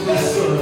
coração.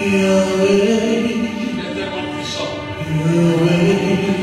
Yahweh, Il est tellement puissant. Yahweh.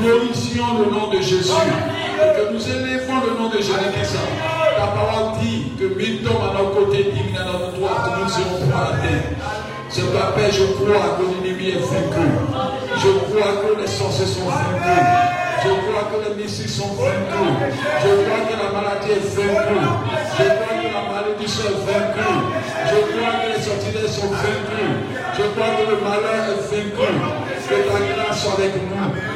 Glorifions le nom de Jésus. Et que nous élevons le nom de Jésus. La parole dit que mille tombent à nos côtés, dix mille à notre droite, nous serons pas atteints. Ce Père, je crois que l'ennemi est vaincu. Je crois que les sorciers sont vaincus. Je crois que les missiles sont vaincus. Je crois que la maladie est vaincue. Je crois que la maladie est vaincue. Je crois que les sortilèges sont vaincus. Je crois que le malheur est vaincu. Que ta grâce soit avec nous.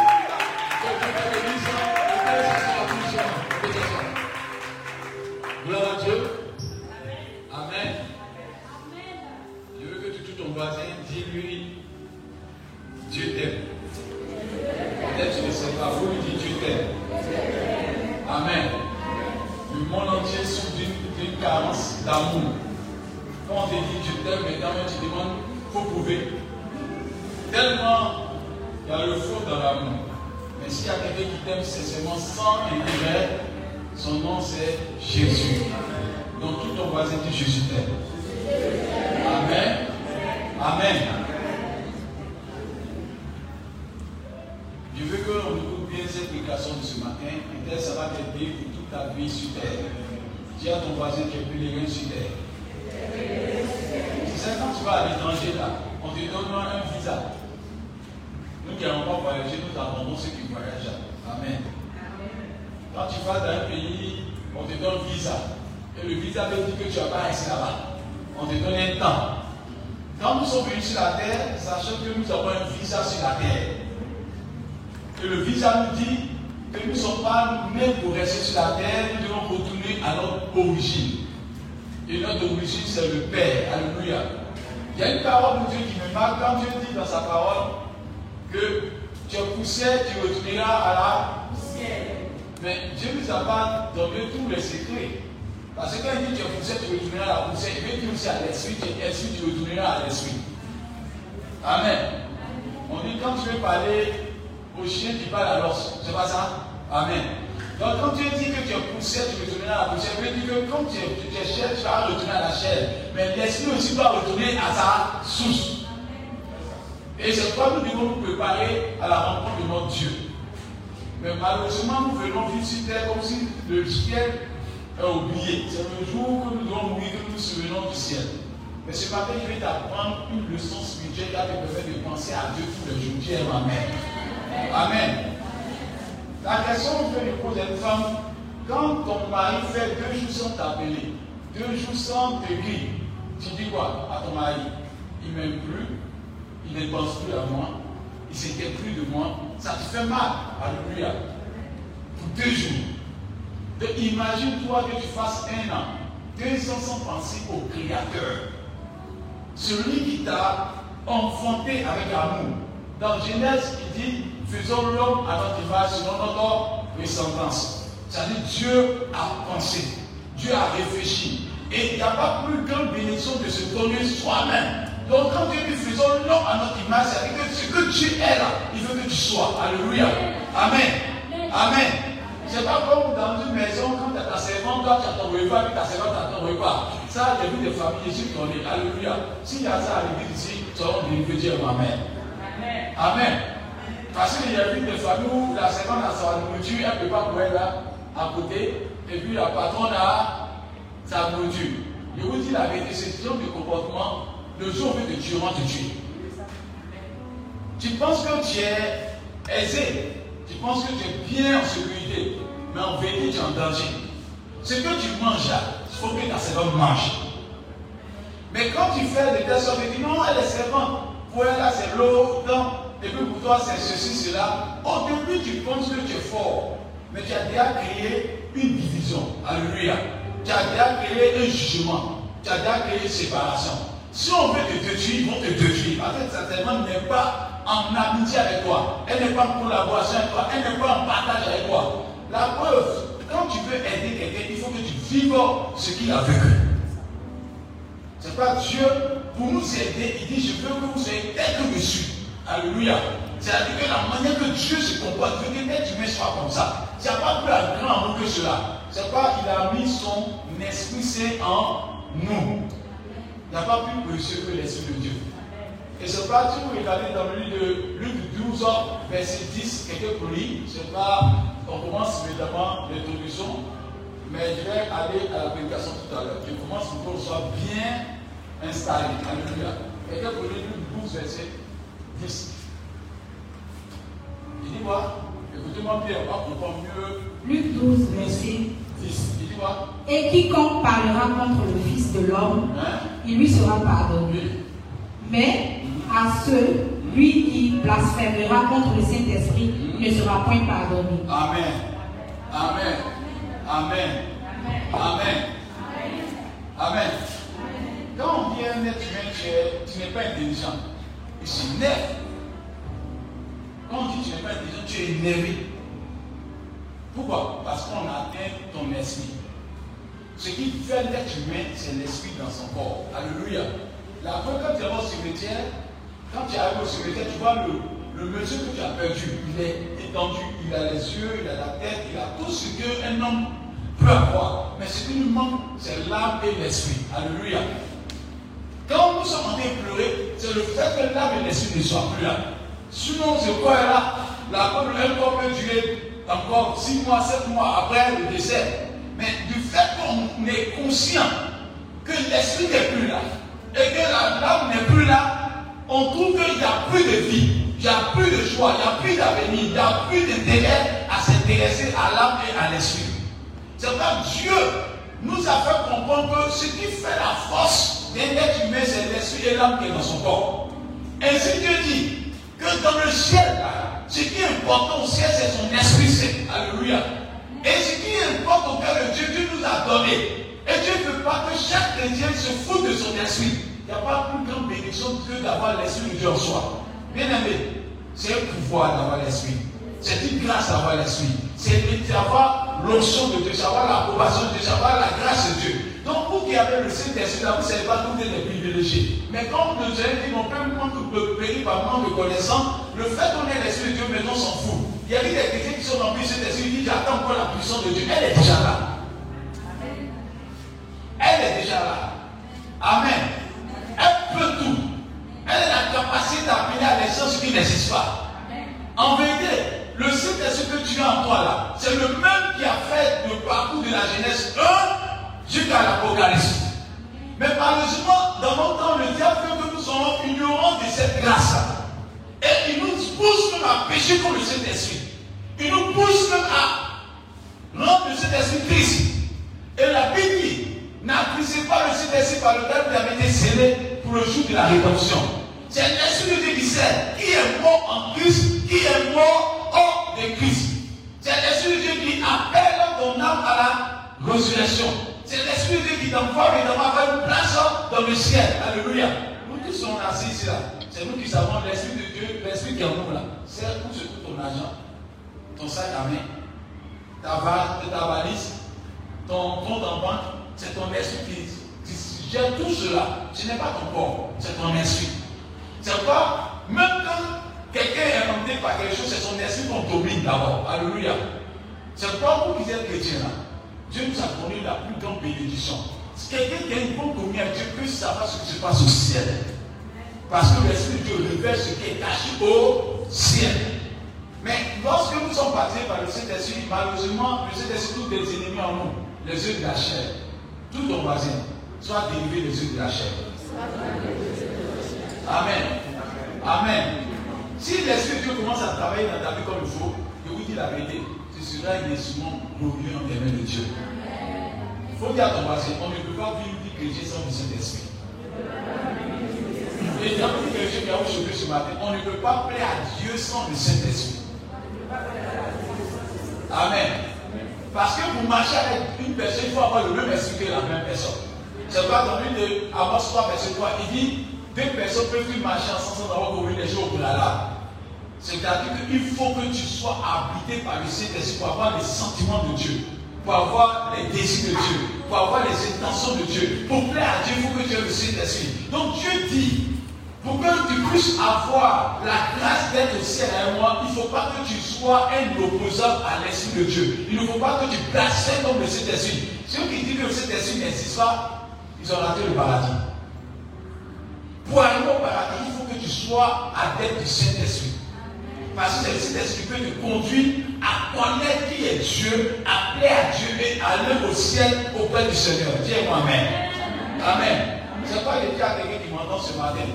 Tellement a le faux dans l'amour. Mais s'il y a quelqu'un qui t'aime sincèrement sans intérêt, son nom c'est Jésus. Donc tout ton voisin dit Jésus t'aime. Amen. Amen. Je veux qu'on écoute bien cette prédication de ce matin. Peut-être ça va t'aider pour toute ta vie sur terre. Dis à ton voisin qui est plus les sur terre. Tu sais, quand tu vas à l'étranger, là, on te donne un visa. Nous qui n'avons pas voyagé, nous attendons ceux qui voyagent. Amen. Quand tu vas dans un pays, on te donne un visa. Et le visa veut dire que tu ne vas pas rester là-bas. On te donne un temps. Quand nous sommes venus sur la terre, sachant que nous avons un visa sur la terre. Et le visa nous dit que nous ne sommes pas nés pour rester sur la terre, nous devons retourner à notre origine. Et notre origine, c'est le Père. Alléluia. Il y a une parole de Dieu qui me marque quand Dieu dit dans sa parole que tu es poussé, tu retourneras à la mais Dieu ne nous a pas donné tous les secrets. Parce que quand il dit tu es poussé, tu retourneras à la poussière, il veut dire aussi à l'esprit, tu es tu retourneras à l'esprit. Amen. On dit quand tu veux parler au chien, tu parles à l'os. C'est pas ça? Amen. Donc quand Dieu dit que tu es poussé, tu retourneras à la poussière, il veut dire que quand tu es, tu chair, tu vas retourner à la chair. Mais l'esprit aussi doit retourner à sa source. Et c'est pourquoi nous devons nous préparer à la rencontre de notre Dieu. Mais malheureusement, nous venons vivre sur terre comme si le ciel est oublié. C'est le jour que nous devons mourir que nous nous souvenons du ciel. Mais ce matin, je vais t'apprendre une leçon spirituelle qui va te permettre de penser à Dieu tous les jours. Dieu Amen. Amen. La question que je pose à une femme, quand ton mari fait deux jours sans t'appeler, deux jours sans te tu dis quoi à ton mari? Il m'aime plus, il ne pense plus à moi, il ne s'inquiète plus de moi, ça te fait mal. Alléluia. Pour deux jours. Donc, Imagine-toi que tu fasses un an, deux ans sans penser au Créateur. Celui qui t'a enfanté avec amour. Dans Genèse, il dit Faisons l'homme à notre image, selon notre ressemblance. C'est-à-dire, Dieu a pensé, Dieu a réfléchi. Et il n'y a pas plus grande bénédiction de se donner soi-même. Donc, quand Dieu dit faisons l'homme à notre image, c'est-à-dire que ce que tu es là, il veut que tu sois. Alléluia. Amen. Amen. C'est pas comme dans une maison, quand tu as ta servante, toi tu as ton repas, puis ta servante a ton repas. Ça, j'ai vu des familles ici qui ont dit Alléluia. S'il y a ça à l'église ici, tu vas dire dire Amen. Amen. Parce qu'il y a vu des familles où la servante a sa nourriture, elle ne peut pas courir là, à côté, et puis la patronne a sa nourriture. Je vous dis la vérité, ce genre de comportement, le jour où te tueront, te tuer. Tu penses que tu es aisé, tu penses que tu es bien en sécurité, mais en vérité tu es en danger. Ce que tu manges là, il faut que ta servante mange. Mais quand tu fais de telle sorte, tu dis non, elle est servante. Pour elle, c'est l'eau, et puis pour toi, c'est ceci, cela. Au début, tu penses que tu es fort, mais tu as déjà créé une division. Alléluia. Tu as déjà créé un jugement. tu as déjà créé séparation. Si on veut te détruire, ils vont te détruire. Parce que certainement n'est pas en amitié avec toi. Elle n'est pas en collaboration avec toi. Elle n'est pas en partage avec toi. La preuve, quand tu veux aider quelqu'un, il faut que tu vives ce qu'il a vécu. C'est pas Dieu, pour nous aider, il dit, je veux que vous soyez tel que je suis. Alléluia. C'est-à-dire que la manière que Dieu se comporte, veut que l'être humain soit comme ça. Il n'y a pas plus un grand que cela. C'est pas qu'il a mis son esprit saint en nous. Il n'y a pas précieux que l'esprit de Dieu. Et c'est pas, si vous regardez dans le livre de Luc 12, verset 10, quelques polis, c'est pas, on commence évidemment l'introduction, mais je vais aller à la prédication tout à l'heure. Je commence pour qu'on soit bien installé. Alléluia. Quelques polis, Luc 12, verset 10. Il dit quoi? Écoutez-moi bien, on va comprendre mieux. Luc 12, verset 10. Il dit quoi Et quiconque parlera contre le Fils de l'homme, Hein? il lui sera pardonné. Mais à ceux, lui qui blasphémera contre le Saint-Esprit, il ne sera point pardonné. Amen. Amen. Amen. Amen. Amen. Quand on dit un être humain, tu es- tu n'es pas intelligent. S'énerve. Quand on dit tu n'es pas intelligent, tu es énervé. Pourquoi? Parce qu'on a atteint ton esprit. Ce qui fait l'être humain, c'est l'esprit dans son corps. Alléluia. La fois quand tu vas au cimetière, quand tu arrives au cimetière, tu vois le, le monsieur que tu as perdu. Il est étendu, il a les yeux, il a la tête, il a tout ce qu'un homme peut avoir. Mais ce qui nous manque, c'est l'âme et l'esprit. Alléluia. Quand nous sommes en train de pleurer, c'est le fait que l'âme et l'esprit ne soient plus là. Sinon, ce corps-là, la peuple, un corps peut durer encore 6 mois, 7 mois après le décès. Mais du fait qu'on est conscient que l'esprit n'est plus là et que l'âme n'est plus là, on trouve qu'il n'y a plus de vie, il n'y a plus de joie, il n'y a plus d'avenir, il n'y a plus d'intérêt à s'intéresser à l'âme et à l'esprit. C'est pourquoi Dieu nous a fait comprendre que ce qui fait la force d'un être humain, c'est l'esprit et l'âme qui est dans son corps. Ainsi Dieu dit que dans le ciel, ce qui est important au ciel, c'est son esprit saint. Alléluia. Et ce qui importe au cœur de Dieu, Dieu nous a donné. Et Dieu ne veut pas que chaque chrétien se foute de son esprit. Il n'y a pas plus grande bénédiction que d'avoir l'esprit de Dieu en soi. Bien aimé, c'est un pouvoir d'avoir l'esprit. C'est une grâce d'avoir l'esprit. C'est d'avoir l'onction de Dieu, c'est avoir l'approbation de Dieu, c'est avoir la grâce de Dieu. Donc, vous qui avez le Saint-Esprit, là, vous ne savez pas êtes des privilégiés. Mais quand nous dit, mon père, manque de périr par manque de connaissance, le fait qu'on ait l'Esprit de Dieu, maintenant, on s'en fout. Il y a des chrétiens qui sont remplis de Saint-Esprit, ils disent, j'attends encore la puissance de Dieu. Elle est déjà là. Elle est déjà là. Amen. Elle peut tout. Elle a la capacité d'appeler à l'essence ce qui n'existe pas. En vérité, le Saint-Esprit que tu as en toi là, c'est le même qui a fait le parcours de la Genèse 1 jusqu'à l'Apocalypse. Mais malheureusement, dans notre temps, le diable veut que nous soyons ignorants de cette grâce-là. Et il nous pousse même à pécher contre le Saint-Esprit. Il nous pousse même à rendre le Saint-Esprit triste. Et la Bible dit, n'appréciez pas le Saint-Esprit par lequel vous avez été scellé pour le jour de la rédemption. C'est l'Esprit de Dieu qui sait qui est mort en Christ, qui est mort hors de Christ. C'est l'Esprit de Dieu qui appelle ton âme à la résurrection. C'est l'Esprit de Dieu qui t'envoie évidemment faire une place dans le ciel. Alléluia. Nous qui sommes assis ici là, c'est nous qui savons l'Esprit de Dieu, l'Esprit qui est en nous là. C'est où se trouve ton argent, ton sac à main, ta, ta valise, ton compte en banque, c'est ton esprit qui, gère tout cela. Ce n'est pas ton corps, c'est ton esprit. C'est pourquoi, même quand quelqu'un est rentré par quelque chose, c'est son esprit qu'on domine d'abord. Alléluia. C'est pourquoi vous qui êtes chrétiens là, Dieu nous a donné la plus grande bénédiction. Si quelqu'un qui a une bonne communion Dieu peut savoir ce qui se passe au ciel. Parce que l'Esprit de Dieu révèle ce qui est caché au ciel. Mais lorsque nous sommes passés par le Saint-Esprit, malheureusement, le Saint-Esprit tous des ennemis en nous, les yeux de la chair. Tout ton voisin, soit délivré des yeux de la chair. Amen. Amen. Si l'Esprit de Dieu commence à travailler dans ta vie comme il faut, je vous dis la vérité, tu seras immensément glorieux en les mains de Dieu. Il faut dire à ton voisin, on ne peut pas vivre vie chrétienne sans le Saint-Esprit. Et dans une chrétien qui a aujourd'hui ce matin, on ne peut pas plaire à Dieu sans le Saint-Esprit. Amen. Parce que vous marchez avec une personne, il faut avoir le même esprit que la même personne. C'est pas dans une de 3, verset 3, il dit deux personnes peuvent marcher ensemble sans avoir commis les choses au préalable. C'est-à-dire qu'il faut que tu sois habité par le Saint-Esprit pour avoir les sentiments de Dieu, pour avoir les désirs de Dieu, pour avoir les intentions de Dieu. Pour plaire à Dieu, il faut que tu aies le Saint-Esprit. Donc Dieu dit, pour que tu puisses avoir la grâce d'être au ciel avec moi, il ne faut pas que tu sois un opposant à l'Esprit de Dieu. Il ne faut pas que tu blasphèmes comme le Saint-Esprit. Ceux qui disent que le Saint-Esprit n'existe pas, ils ont raté le paradis. Pour aller au paradis, il faut que tu sois adepte du Saint-Esprit. Parce que c'est le Saint-Esprit te conduire à connaître qui est Dieu, à plaire à Dieu et à aller au ciel auprès du Seigneur. Dis-moi Amen. Amen. Ce n'est pas le cas de quelqu'un qui m'entend ce matin.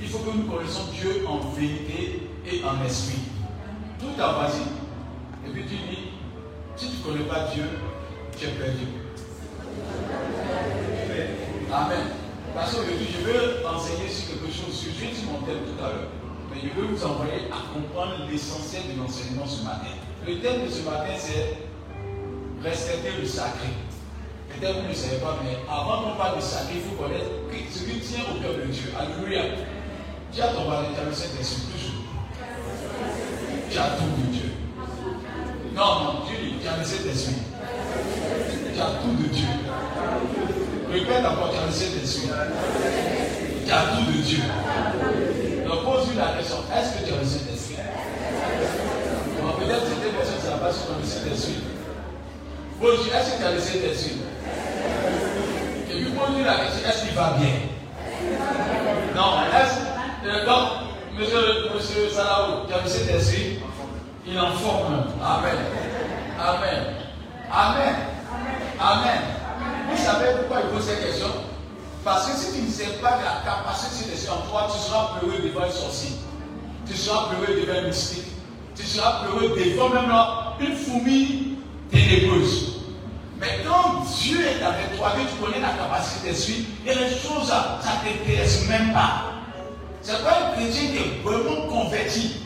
Il faut que nous connaissions Dieu en vérité et en esprit. Tout a vas Et puis tu dis, si tu ne connais pas Dieu, tu es perdu. Amen. Parce qu'aujourd'hui, je veux enseigner sur quelque chose. Vais dire mon thème tout à l'heure. Mais je veux vous envoyer à comprendre l'essentiel de l'enseignement ce matin. Le thème de ce matin, c'est respecter le sacré. Peut-être vous ne savez pas, mais avant qu'on parle du sacré, il faut connaître ce qui tient au cœur de Dieu. Alléluia. Tu as ton mari, tu as le Saint-Esprit toujours. Tu as tout de Dieu. Non, non, Dieu dit, tu as le Saint-Esprit. Tu as tout de Dieu. Répète d'abord, tu as le Saint-Esprit. Tu as tout de Dieu. La question, est-ce que tu as le Saint-Esprit Peut-être certaines personnes ne pas tu as le Saint-Esprit. Pose-lui, est-ce que tu as le Saint-Esprit Et puis pose-lui la question, est-ce qu'il va bien? Non, est-ce euh, donc, monsieur, monsieur Salaou, qui a vu cet esprit, il en forme. Amen. Amen. Amen. Amen. Vous savez pourquoi il pose cette question? Parce que si tu ne sais pas de la capacité de en toi, tu seras pleuré devant un sorcier. Tu seras pleuré devant un mystique. Tu seras pleuré devant même une fourmi ténébreuse. Mais quand Dieu est avec toi, que tu connais la capacité d'esprit, et les choses, ça ne t'intéresse même pas. C'est pas un chrétien qui est vraiment converti,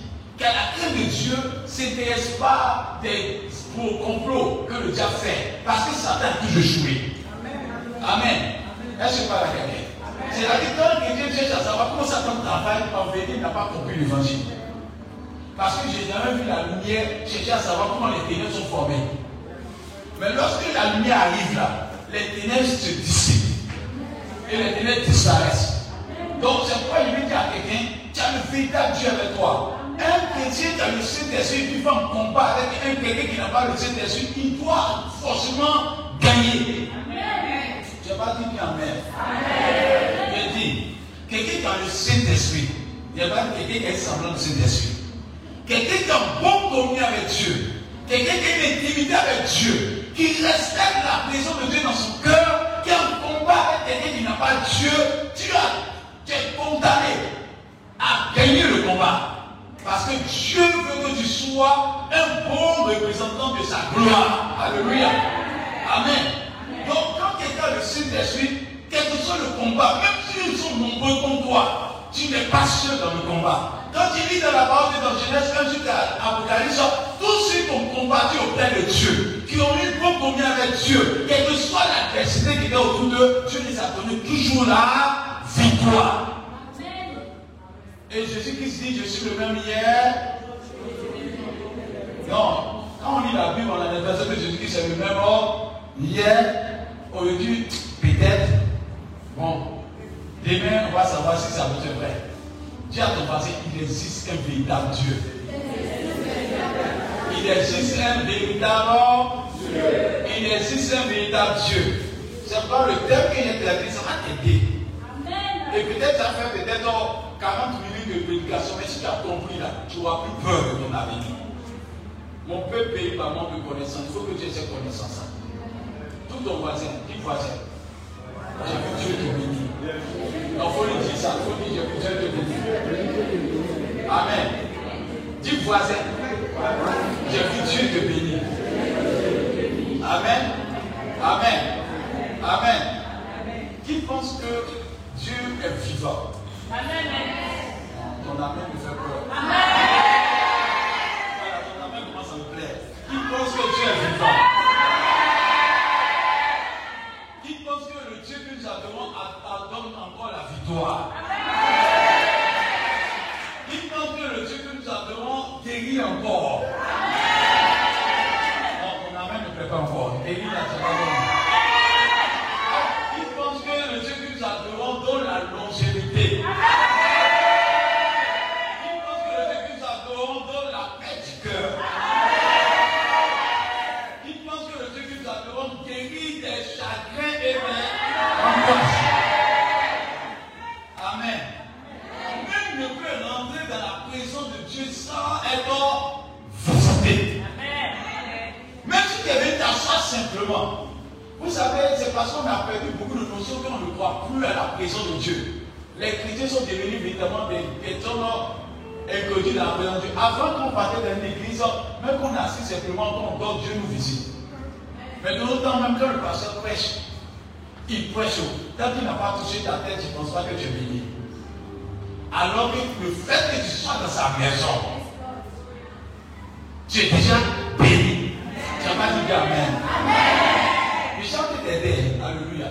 a la crainte de Dieu, ne s'intéresse pas des complots que le diable fait, parce que Satan a toujours joué. Amen. Est-ce que pas la quelqu'un C'est-à-dire quand un chrétien cherche à savoir comment Satan travaille, en vérité, n'a pas compris l'évangile. Parce que j'ai jamais vu la lumière chercher à savoir comment les ténèbres sont formées. Mais lorsque la lumière arrive là, les ténèbres se dissipent. Et les ténèbres disparaissent. Donc c'est pourquoi il dit à quelqu'un, tu as le véritable Dieu avec toi. Un chrétien qui a le Saint-Esprit qui fait un combat avec un quelqu'un qui n'a pas le Saint-Esprit, il doit forcément gagner. Je n'ai pas dit bien Amen. Je dis, quelqu'un qui a le Saint-Esprit, il n'y a pas quelqu'un qui a semblant de Saint-Esprit. Quelqu'un qui a un bon communion avec Dieu, quelqu'un qui a une intimité avec Dieu, qui respecte la présence de Dieu dans son cœur, qui a un combat avec quelqu'un qui n'a pas Dieu, tu as tu es condamné à gagner le combat. Parce que Dieu veut que tu sois un bon représentant de sa gloire. Alléluia. Amen. Quel que soit le combat, même s'ils sont nombreux comme toi, tu n'es pas seul dans le combat. Quand tu lis dans la parole de dans Genèse 1 jusqu'à Apocalypse, tous ceux qui ont combattu auprès de Dieu, qui ont eu bon commun avec Dieu, quelle que soit l'adversité qui était autour d'eux, Dieu les a donné toujours là victoire. Et Jésus-Christ dit, je suis le même hier. Non, quand on lit la Bible, on a l'impression que Jésus-Christ est le même homme hier, aujourd'hui, peut-être. Bon, demain, on va savoir si ça vous est vrai. Dis à ton passé, il existe un véritable Dieu. Il existe un véritable Dieu. Il existe un véritable Dieu. C'est pas le thème que j'ai traité, ça va t'aider. Et peut-être ça fait peut-être 40 minutes de prédication, mais si tu as compris là, tu n'auras plus peur de ton avenir. Mon peuple paye par manque de connaissance. Il faut que tu aies cette connaissance. Tout ton voisin, dis voisin? J'ai vu Dieu te bénir. Il faut lui dire ça. Il faut dire j'ai vu Dieu te bénir. Amen. Dis voisin. J'ai vu Dieu te bénir. Amen. Amen. Amen. Qui pense que Dieu est vivant? Amen. Ton amen me fait peur. Amen. Voilà, ton amen commence à me plaire. Qui pense que Dieu est vivant Qui pense que le Dieu que nous adorons victoire. Parce qu'on a perdu beaucoup de notions qu'on ne croit plus à la présence de Dieu. Les chrétiens sont devenus véritablement des personnes inconnues dans la présence de Dieu. Avant qu'on partait dans une église, même qu'on assiste simplement, qu'on dort, Dieu nous visite. Mais de l'autre temps, même quand le pasteur prêche, il prêche. Tant qu'il n'a pas touché ta tête, tu ne penses pas que tu es béni. Alors que le fait que tu sois dans sa maison, tu es déjà béni. Tu n'as pas dit Amen. Je sens que tu es Alléluia.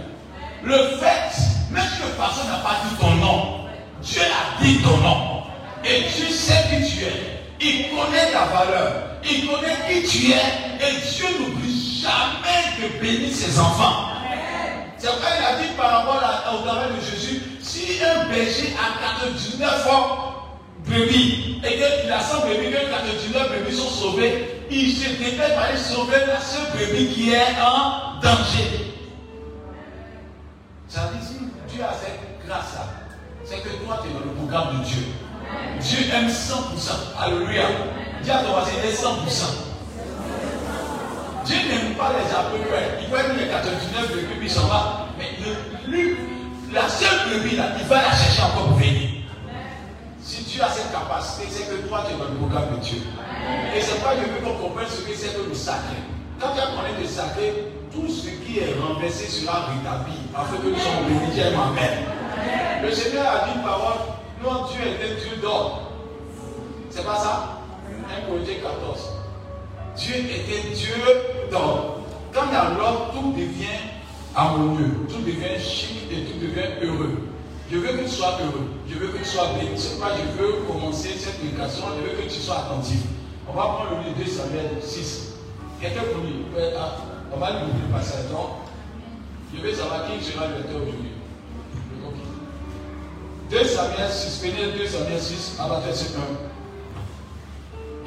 Le fait, même le pasteur n'a pas dit ton nom, Dieu a dit ton nom. Et Dieu sait qui tu es. Il connaît ta valeur. Il connaît qui tu es. Et Dieu n'oublie jamais de bénir ses enfants. C'est vrai, il a dit par rapport au travail de Jésus, si un berger a 99 brebis et qu'il a 100 brebis, que 99 brebis sont sauvés, il se pour aller sauver la seule brebis qui est en danger. De Dieu. Dieu aime 100%. Alléluia. À ton voisin, il est 100%. Dieu n'aime pas les à peu près. Il aimer les 99 brebis, puis il s'en va. Mais le- lui, la seule brebis, là, il va la chercher encore pour venir. Si Dieu a cette capacité, c'est que toi, tu es dans le programme de Dieu. Et c'est pas je veux qu'on comprenne ce que c'est que le sacré. Quand tu as parlé de sacré, tout ce qui est renversé sera rétabli afin que nous soyons bénis. Amen. Le Seigneur a dit une parole, non, Dieu est un Dieu d'ordre. C'est pas ça? 1 Corinthiens 14. Dieu était Dieu d'ordre. Quand a l'ordre, tout devient harmonieux, tout devient chic et tout devient heureux. Je veux que tu sois heureux, je veux que tu sois béni. C'est pourquoi je veux commencer cette prédication, je veux que tu sois attentif. On va prendre le livre de 2 Samuel 6. Quelqu'un pour lui, ouais, ah, on va lui le passage. Donc, je veux savoir qui sera le aujourd'hui. 2 Samuel 6, Péniel 2 Samuel 6, à partir de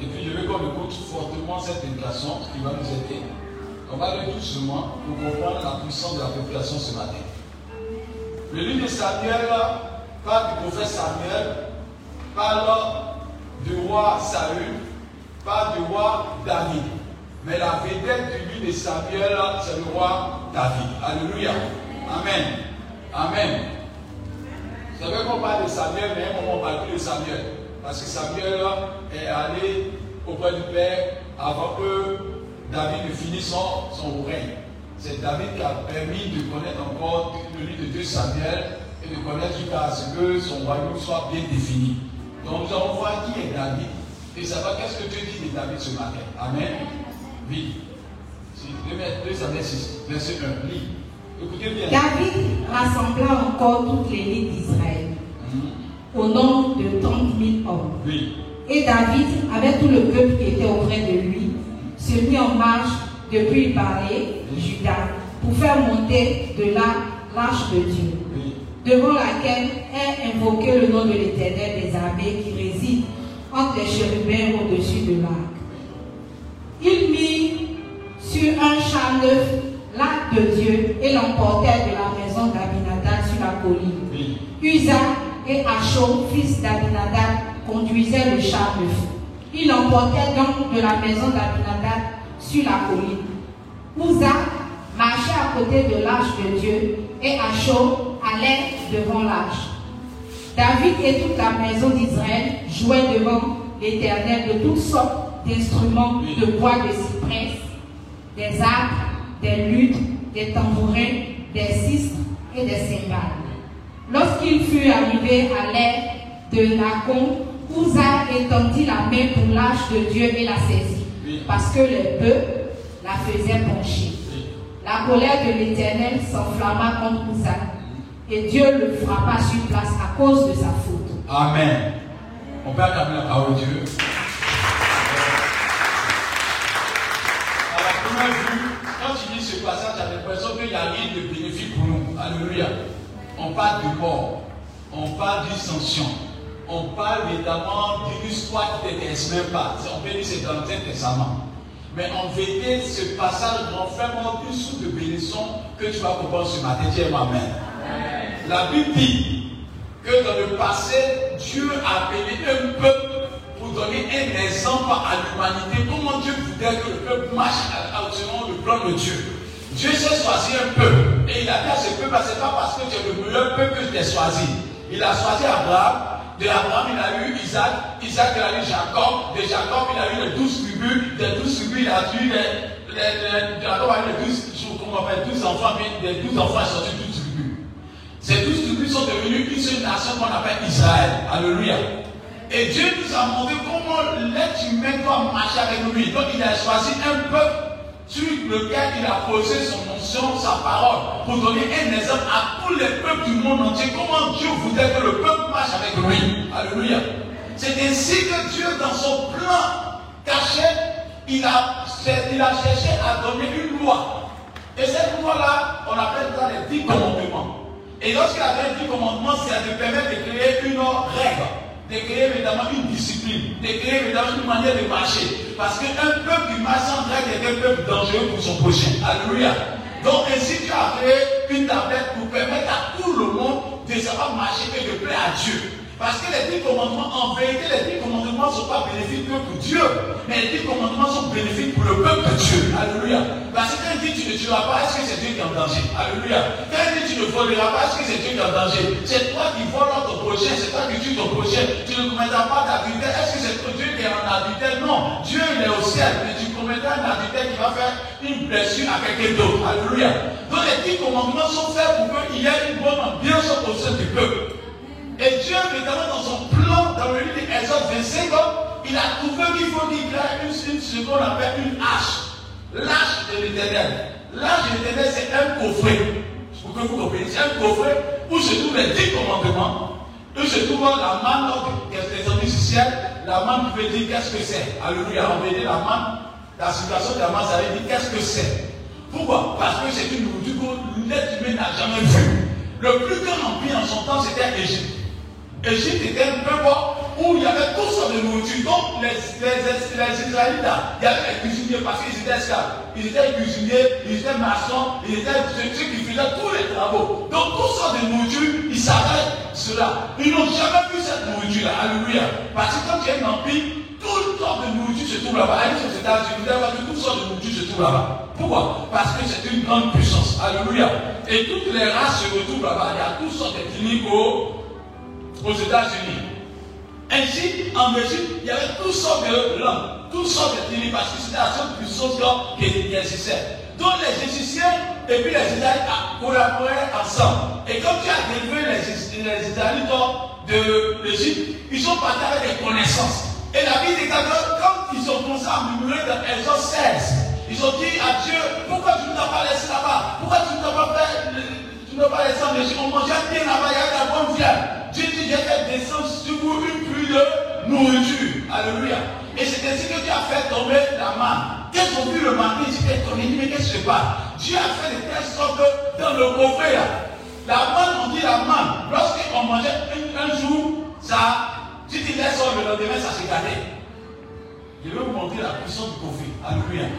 1. Et puis je veux qu'on écoute fortement cette prédication qui va nous aider. On va aller doucement pour comprendre la puissance de la prédication ce matin. Le livre de Samuel parle du prophète Samuel, parle du roi Saül, parle du roi David. Mais la vedette du livre de Samuel, c'est le roi David. Alléluia. Amen. Amen. C'est vrai qu'on parle de Samuel, mais on parle plus de Samuel. Parce que Samuel est allé auprès du Père avant que David ne finisse son, son règne. C'est David qui a permis de connaître encore le livre de 2 Samuel et de connaître jusqu'à ce que son royaume soit bien défini. Donc nous allons voir qui est David et savoir qu'est-ce que Dieu dit de David ce matin. Amen? Oui. 2 Samuel 6, verset 1. Lis. David rassembla encore toute l'élite d'Israël Mhm. au nombre de 30 000 hommes. Oui. Et David, avec tout le peuple qui était auprès de lui, se mit en marche depuis Balé, Juda, pour faire monter de là l'arche de Dieu, Oui. devant laquelle est invoqué le nom de l'Éternel des armées qui réside entre les chérubins au-dessus de l'arc. Il mit sur un char neuf l'arc de Dieu et l'emportèrent de la maison d'Abinadab sur la colline. Oui. Uza et Achon, fils d'Abinadab, conduisaient le char neuf. Ils l'emportaient donc de la maison d'Abinadab sur la colline. Uza marchait à côté de l'arche de Dieu et Achon allait devant l'arche. David et toute la maison d'Israël jouaient devant l'Éternel de toutes sortes d'instruments de bois de cyprès, des arbres, des luttes, des tambourins, des sistres et des cymbales. Lorsqu'il fut arrivé à l'air de Nacon, Uza étendit la main pour l'arche de Dieu et la saisit, Oui. parce que les bœufs la faisaient pencher. Oui. La colère de l'Éternel s'enflamma contre Uza. Et Dieu le frappa sur place à cause de sa faute. Amen. On peut acclamer la parole de Dieu. À la première vue, quand tu lis ce passage, tu as l'impression qu'il n'y a rien de bénéfique pour nous. Alléluia. On parle de mort, on parle dissension, on parle évidemment d'une histoire qui ne t'intéresse même pas. On peut dire c'est dans le Testament. Mais en vérité, ce passage renferme une source de bénédiction que tu vas comprendre ce matin. Dis Amen. La Bible dit que dans le passé, Dieu a appelé un peuple pour donner un exemple à l'humanité. Comment Dieu voudrait que le peuple marche selon le plan de Dieu? Dieu s'est choisi un peuple. Et il a dit à ce peuple, c'est pas parce que tu es le meilleur peuple que je t'ai choisi. Il a choisi Abraham. De Abraham, il a eu Isaac. Isaac, il a eu Jacob. De Jacob, il a eu les douze tribus. Des douze tribus, il a eu les, les, Jacob a eu les douze, comment on appelle, douze enfants. Mais des douze enfants, sont sortis douze tribus. Ces douze tribus sont devenues une seule nation qu'on appelle Israël. Alléluia. Et Dieu nous a montré comment l'être humain doit marcher avec lui. Donc il a choisi un peuple sur lequel il a posé son notion, sa parole, pour donner un exemple à tous les peuples du monde entier, comment Dieu voudrait que le peuple marche avec lui? Alléluia. C'est ainsi que Dieu, dans son plan caché, il a, il a cherché à donner une loi. Et cette loi-là, on appelle ça les dix commandements. Et lorsqu'il a donné les dix commandements, c'est de permettre de créer une règle de créer évidemment une discipline, de créer évidemment une manière de marcher. Parce qu'un peuple qui marche sans règle est un peuple dangereux pour son prochain. Alléluia. Donc ainsi tu as créé une tablette pour permettre à tout le monde de savoir marcher et de plaire à Dieu. Parce que les dix commandements, en vérité, les dix commandements ne sont pas bénéfiques que pour Dieu, mais les dix commandements sont bénéfiques pour le peuple de Dieu. Alléluia. Parce que quand il dit tu ne tueras pas, est-ce que c'est Dieu qui est en danger? Alléluia. Quand il dit tu ne voleras pas, est-ce que c'est Dieu qui est en danger? C'est toi qui voles ton prochain, c'est toi qui tues ton prochain. Tu ne commettras pas d'adultère, est-ce que c'est Dieu qui est en adultère? Non. Dieu il est au ciel, mais tu commettras un adultère qui va faire une blessure à quelqu'un d'autre. Alléluia. Donc les dix commandements sont faits pour qu'il y ait une bonne ambiance au sein du peuple. Et Dieu, évidemment, dans son plan, dans le livre d'Exode 25 ans, il a trouvé qu'il faut qu'il crée une, ce qu'on appelle une hache. L'âge de l'éternel. L'âge de l'éternel, c'est un coffret. Pour que vous compreniez, c'est un coffret où se trouvent les dix commandements. Où se trouve la manne des hommes du ciel. La manne veut dire qu'est-ce que c'est. Alléluia. On veut dire la manne. La situation de la manne, ça veut dire qu'est-ce que c'est. Pourquoi? Parce que c'est une nourriture que l'être humain n'a jamais vue. Le plus grand empire en son temps, c'était l'Égypte. Égypte était un peuple où il y avait toutes sortes de nourriture. Donc les, les, les Israélites, il y avait les cuisiniers parce qu'ils étaient esclaves. Ils étaient cuisiniers, ils étaient maçons, ils étaient ceux qui faisaient tous les travaux. Donc toutes sortes de nourriture, ils savaient cela. Ils n'ont jamais vu cette nourriture-là. Alléluia. Parce que quand il y a un empire, toutes sortes de nourriture se trouvent là-bas. Allez âge, vous allez voir que toutes sortes de nourriture se trouvent là-bas. Pourquoi? Parce que c'est une grande puissance. Alléluia. Et toutes les races se retrouvent là-bas. Il y a toutes sortes de cliniques aux États-Unis. Ainsi, en Égypte, il y avait toutes sortes de langues, toutes sortes de parce que c'était la seule puissance qui existait. Donc les Égyptiens et puis les Israélites collaboraient ensemble. Et quand tu as délivré les, Israélites de l'Égypte, ils sont partis avec des connaissances. Et la Bible dit quand ils ont commencé à murmurer dans Exode 16, ils ont dit à Dieu, pourquoi tu ne t'as pas laissé là-bas? Pourquoi tu ne t'as pas fait, tu ne pas laissé en Égypte? On mangeait bien là-bas, il y avait la bonne viande. Dieu dit, j'ai fait descendre sur vous une pluie de nourriture. Alléluia. Et c'est ainsi que tu as fait tomber la main. Qu'est-ce qu'on vu le matin Il dit, ton ennemi, qu'est-ce qui se passe Dieu a fait de telle sorte que dans le coffret la manne, on dit la manne. Lorsqu'on mangeait un, jour, ça, tu laisses le lendemain, ça s'est gâté. Je vais vous montrer la puissance du coffret. Alléluia.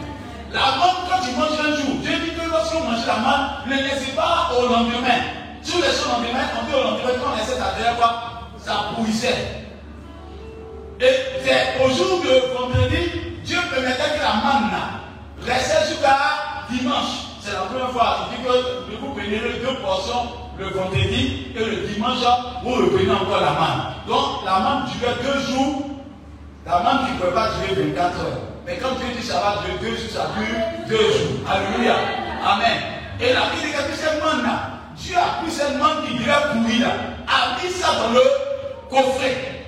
La manne, quand tu manges un jour, Dieu dit que lorsqu'on mange la manne, ne laissez pas au lendemain. Laissez au lendemain, on dit au lendemain, quand on laissait la dernière fois, ça pourrissait. Et c'est au jour de vendredi, Dieu permettait que la manne restait jusqu'à dimanche. C'est la première fois. Il dit que vous prenez deux portions le vendredi et le dimanche, vous reprenez encore la manne. Donc la manne durait deux jours. La manne qui ne peut pas durer 24 heures. Mais quand Dieu dit ça va durer deux jours, ça dure deux jours. Alléluia. Amen. Et la Bible dit que cette manne Dieu a pris cette manne qui devait pourrir a mis ça dans le coffret.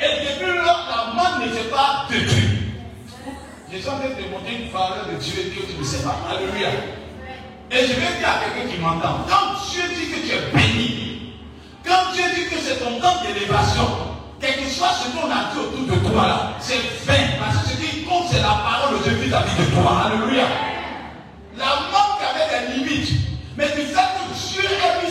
Et depuis là, la manne ne s'est pas détruite. Je suis en train de te montrer une valeur de Dieu que tu ne sais pas. Alléluia. Et je vais dire à quelqu'un qui m'entend, quand Dieu dit que tu es béni, quand Dieu dit que c'est ton temps d'élévation, quel que soit ce qu'on a dit autour de toi là, c'est vain. Parce que ce qui compte, c'est la parole de Dieu qui t'a dit de toi. Alléluia. La manque avait des limites. Mais fait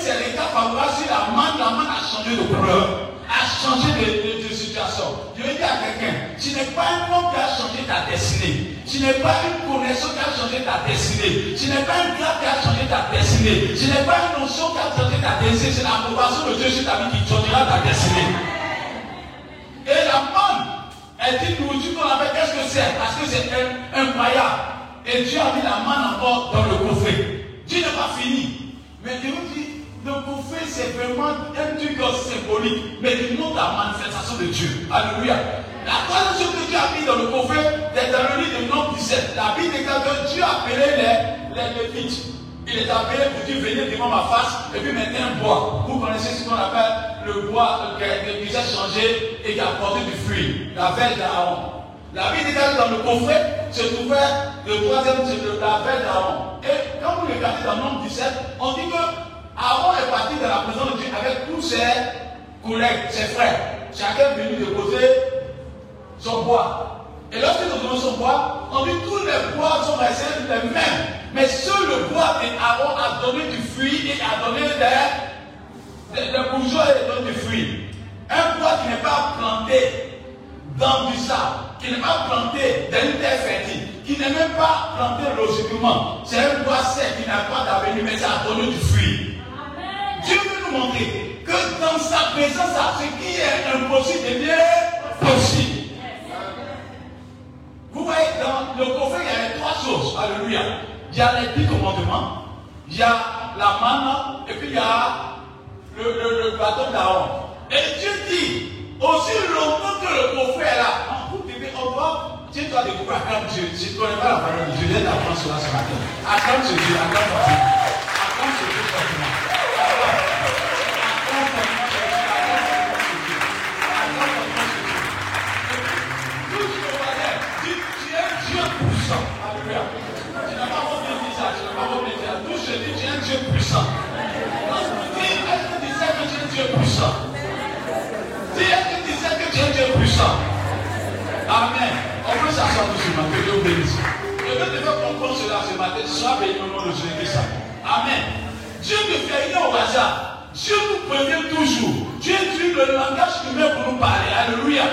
ses états favorables sur la manne, la a changé de couleur, a changé de, situation. Je dire à quelqu'un, tu n'es pas un homme qui a changé ta destinée. Tu n'es pas une connaissance qui a changé ta destinée. Tu n'es pas une grâce qui a changé ta destinée. Tu n'es pas une notion qui a changé ta destinée. C'est l'approbation de Dieu sur ta vie qui changera ta destinée. Et la manne est une nourriture qu'on appelle qu'est-ce que c'est? Parce que c'est incroyable. Et Dieu a mis la manne encore dans le coffret. Dieu n'est pas fini. Mais Dieu vous dit, le coffret, c'est vraiment un truc symbolique, mais qui montre la manifestation de Dieu. Alléluia. La troisième chose que Dieu a mis dans le coffret, c'est dans le livre de Nombre 17. La Bible déclare que Dieu a appelé les, les Lévites. Il les a appelés pour dire venez devant ma face et puis mettez un bois. Vous connaissez ce qu'on appelle le bois qui a changé et qui a porté du fruit. La veille d'Aaron. La Bible déclare dans le coffret se trouvait le troisième, la veille d'Aaron. Et quand vous regardez dans Nombre 17, on dit que Aaron est parti de la présence de Dieu avec tous ses collègues, ses frères. Chacun venu déposer son bois. Et lorsqu'ils ont donné son bois, on dit tous les bois sont restés les mêmes. Mais seul le bois et Aaron a donné du fruit et a donné des, des, des bourgeois et donné du fruit. Un bois qui n'est pas planté dans du sable, qui n'est pas planté dans une terre fertile, qui n'est même pas planté logiquement. C'est un bois sec qui n'a pas d'avenir, mais ça a donné du fruit. Dieu veut nous montrer que dans sa présence, ce qui est impossible devient possible. Vous voyez, dans le coffret, il y a trois choses. Alléluia. Il y a les dix commandements, il y a la manne, et puis il y a le, le, le bâton d'Aaron. Et Dieu dit, aussi longtemps que le coffret est là, vous devez, on doit, tu dois découvrir à Dieu. Je ne connais pas la parole de Dieu, je viens d'apprendre cela ce matin. Acclame ce Dieu, Dieu. Tu es puissant Dis, est-ce que tu sais que tu es Dieu puissant Amen. On peut s'asseoir tout ce matin, que Dieu bénisse. Je veux te faire comprendre cela ce matin, seras béni au nom de Jésus-Christ. Amen. Dieu ne fait rien au hasard. Dieu nous prévient toujours. Dieu utilise le langage humain pour nous parler. Alléluia.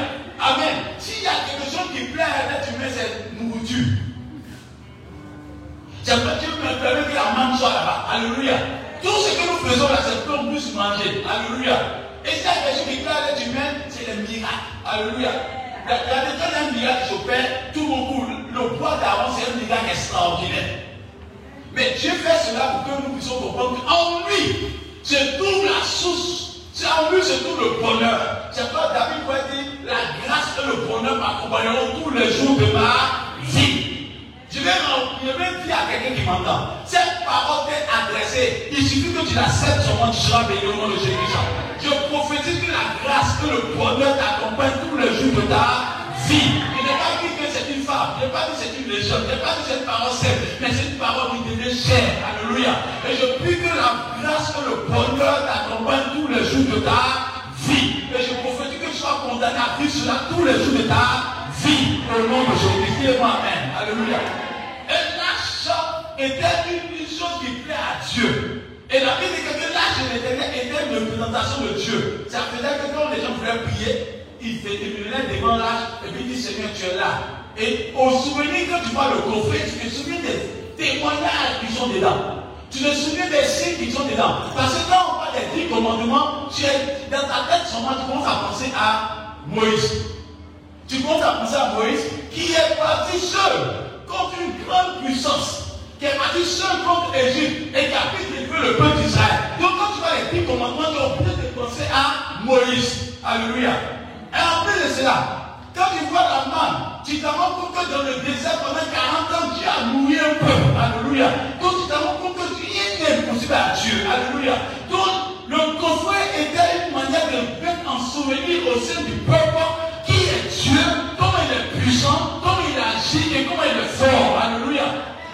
Amen. S'il y a quelque chose qui plaît à l'être humain, c'est nourriture. J'aimerais que Dieu me permet que la manne soit là-bas. Alléluia. Tout ce que nous faisons là, c'est pour puisse manger. Alléluia. Et si y a quelque chose qui à l'être humain, c'est les miracles. Alléluia. Quand il y a un miracle qui s'opère, tout mon coup, le bois d'avant, c'est un miracle extraordinaire. Mais Dieu fait cela pour que nous puissions comprendre qu'en lui, c'est tout la source. C'est en lui, c'est tout le bonheur. C'est pourquoi David pouvait dire, la grâce et le bonheur m'accompagneront tous les jours de ma. Je vais, je dire à quelqu'un qui m'entend. Cette parole t'est adressée. Il suffit que tu l'acceptes seulement, tu seras béni au nom de Jésus. Je prophétise que la grâce, que le bonheur t'accompagne tous les jours de ta vie. Je n'ai pas dit que c'est une femme. Je n'ai pas dit que c'est une légende. Je n'ai pas dit que c'est une parole simple. Mais c'est une parole qui devient chère. Alléluia. Et je prie que la grâce, que le bonheur t'accompagne tous les jours de ta vie. Et je prophétise que tu sois condamné à vivre cela tous les jours de ta vie au nom de Jésus. moi Amen. Alléluia. Et l'achat était une, chose qui plaît à Dieu. Et la Bible dit que l'âge de l'éternel était une représentation de Dieu. Ça faisait que quand les gens voulaient prier, ils venaient devant l'âge et puis ils Seigneur, tu es là. Et au souvenir, quand tu vois le coffret, tu te souviens des témoignages qui sont dedans. Tu te souviens des signes qui sont dedans. Parce que quand on parle des dix commandements, tu es, dans ta tête seulement, tu commences à penser à Moïse. Tu commences à penser à Moïse qui est parti seul contre une grande puissance, qui est parti seul contre Égypte et qui a pu détruire le peuple d'Israël. Donc quand tu vois les dix commandements, tu as obligé de penser à Moïse. Alléluia. Et en plus de cela, quand tu vois la manne, tu te rends compte que dans le désert pendant 40 ans, Dieu a nourri un peuple. Alléluia. Donc tu te rends compte que rien n'est possible à Dieu. Alléluia. Donc le coffret était une manière de mettre en souvenir au sein du peuple Dieu, comme il est puissant, comme il agit et comme il est fort. Alléluia.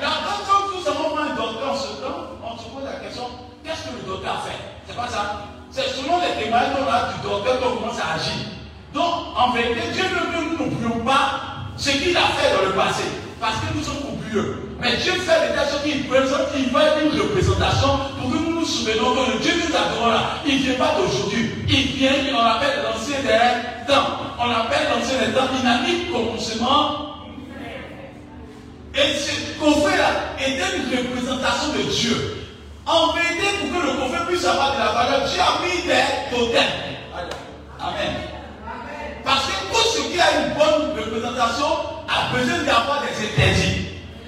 Mais quand nous avons un docteur en ce temps, on se pose la question, qu'est-ce que le docteur a fait? C'est pas ça C'est selon les témoignages du docteur qu'on commence à agir. Donc, en vérité, Dieu ne veut que nous n'oublions pas ce qu'il a fait dans le passé. Parce que nous sommes oublieux. Mais Dieu fait des tâches qu'il présente, il va une représentation pour que nous nous souvenions que le Dieu que nous adorons là, il ne vient pas d'aujourd'hui. Il vient, on l'appelle l'ancien des temps. On l'appelle l'ancien des temps. Il n'a ni commencement. Et ce coffret là était une représentation de Dieu. En vérité, pour que le coffret puisse avoir de la valeur, Dieu a mis des totems. Amen. Parce que tout ce qui a une bonne représentation a besoin d'avoir des interdits.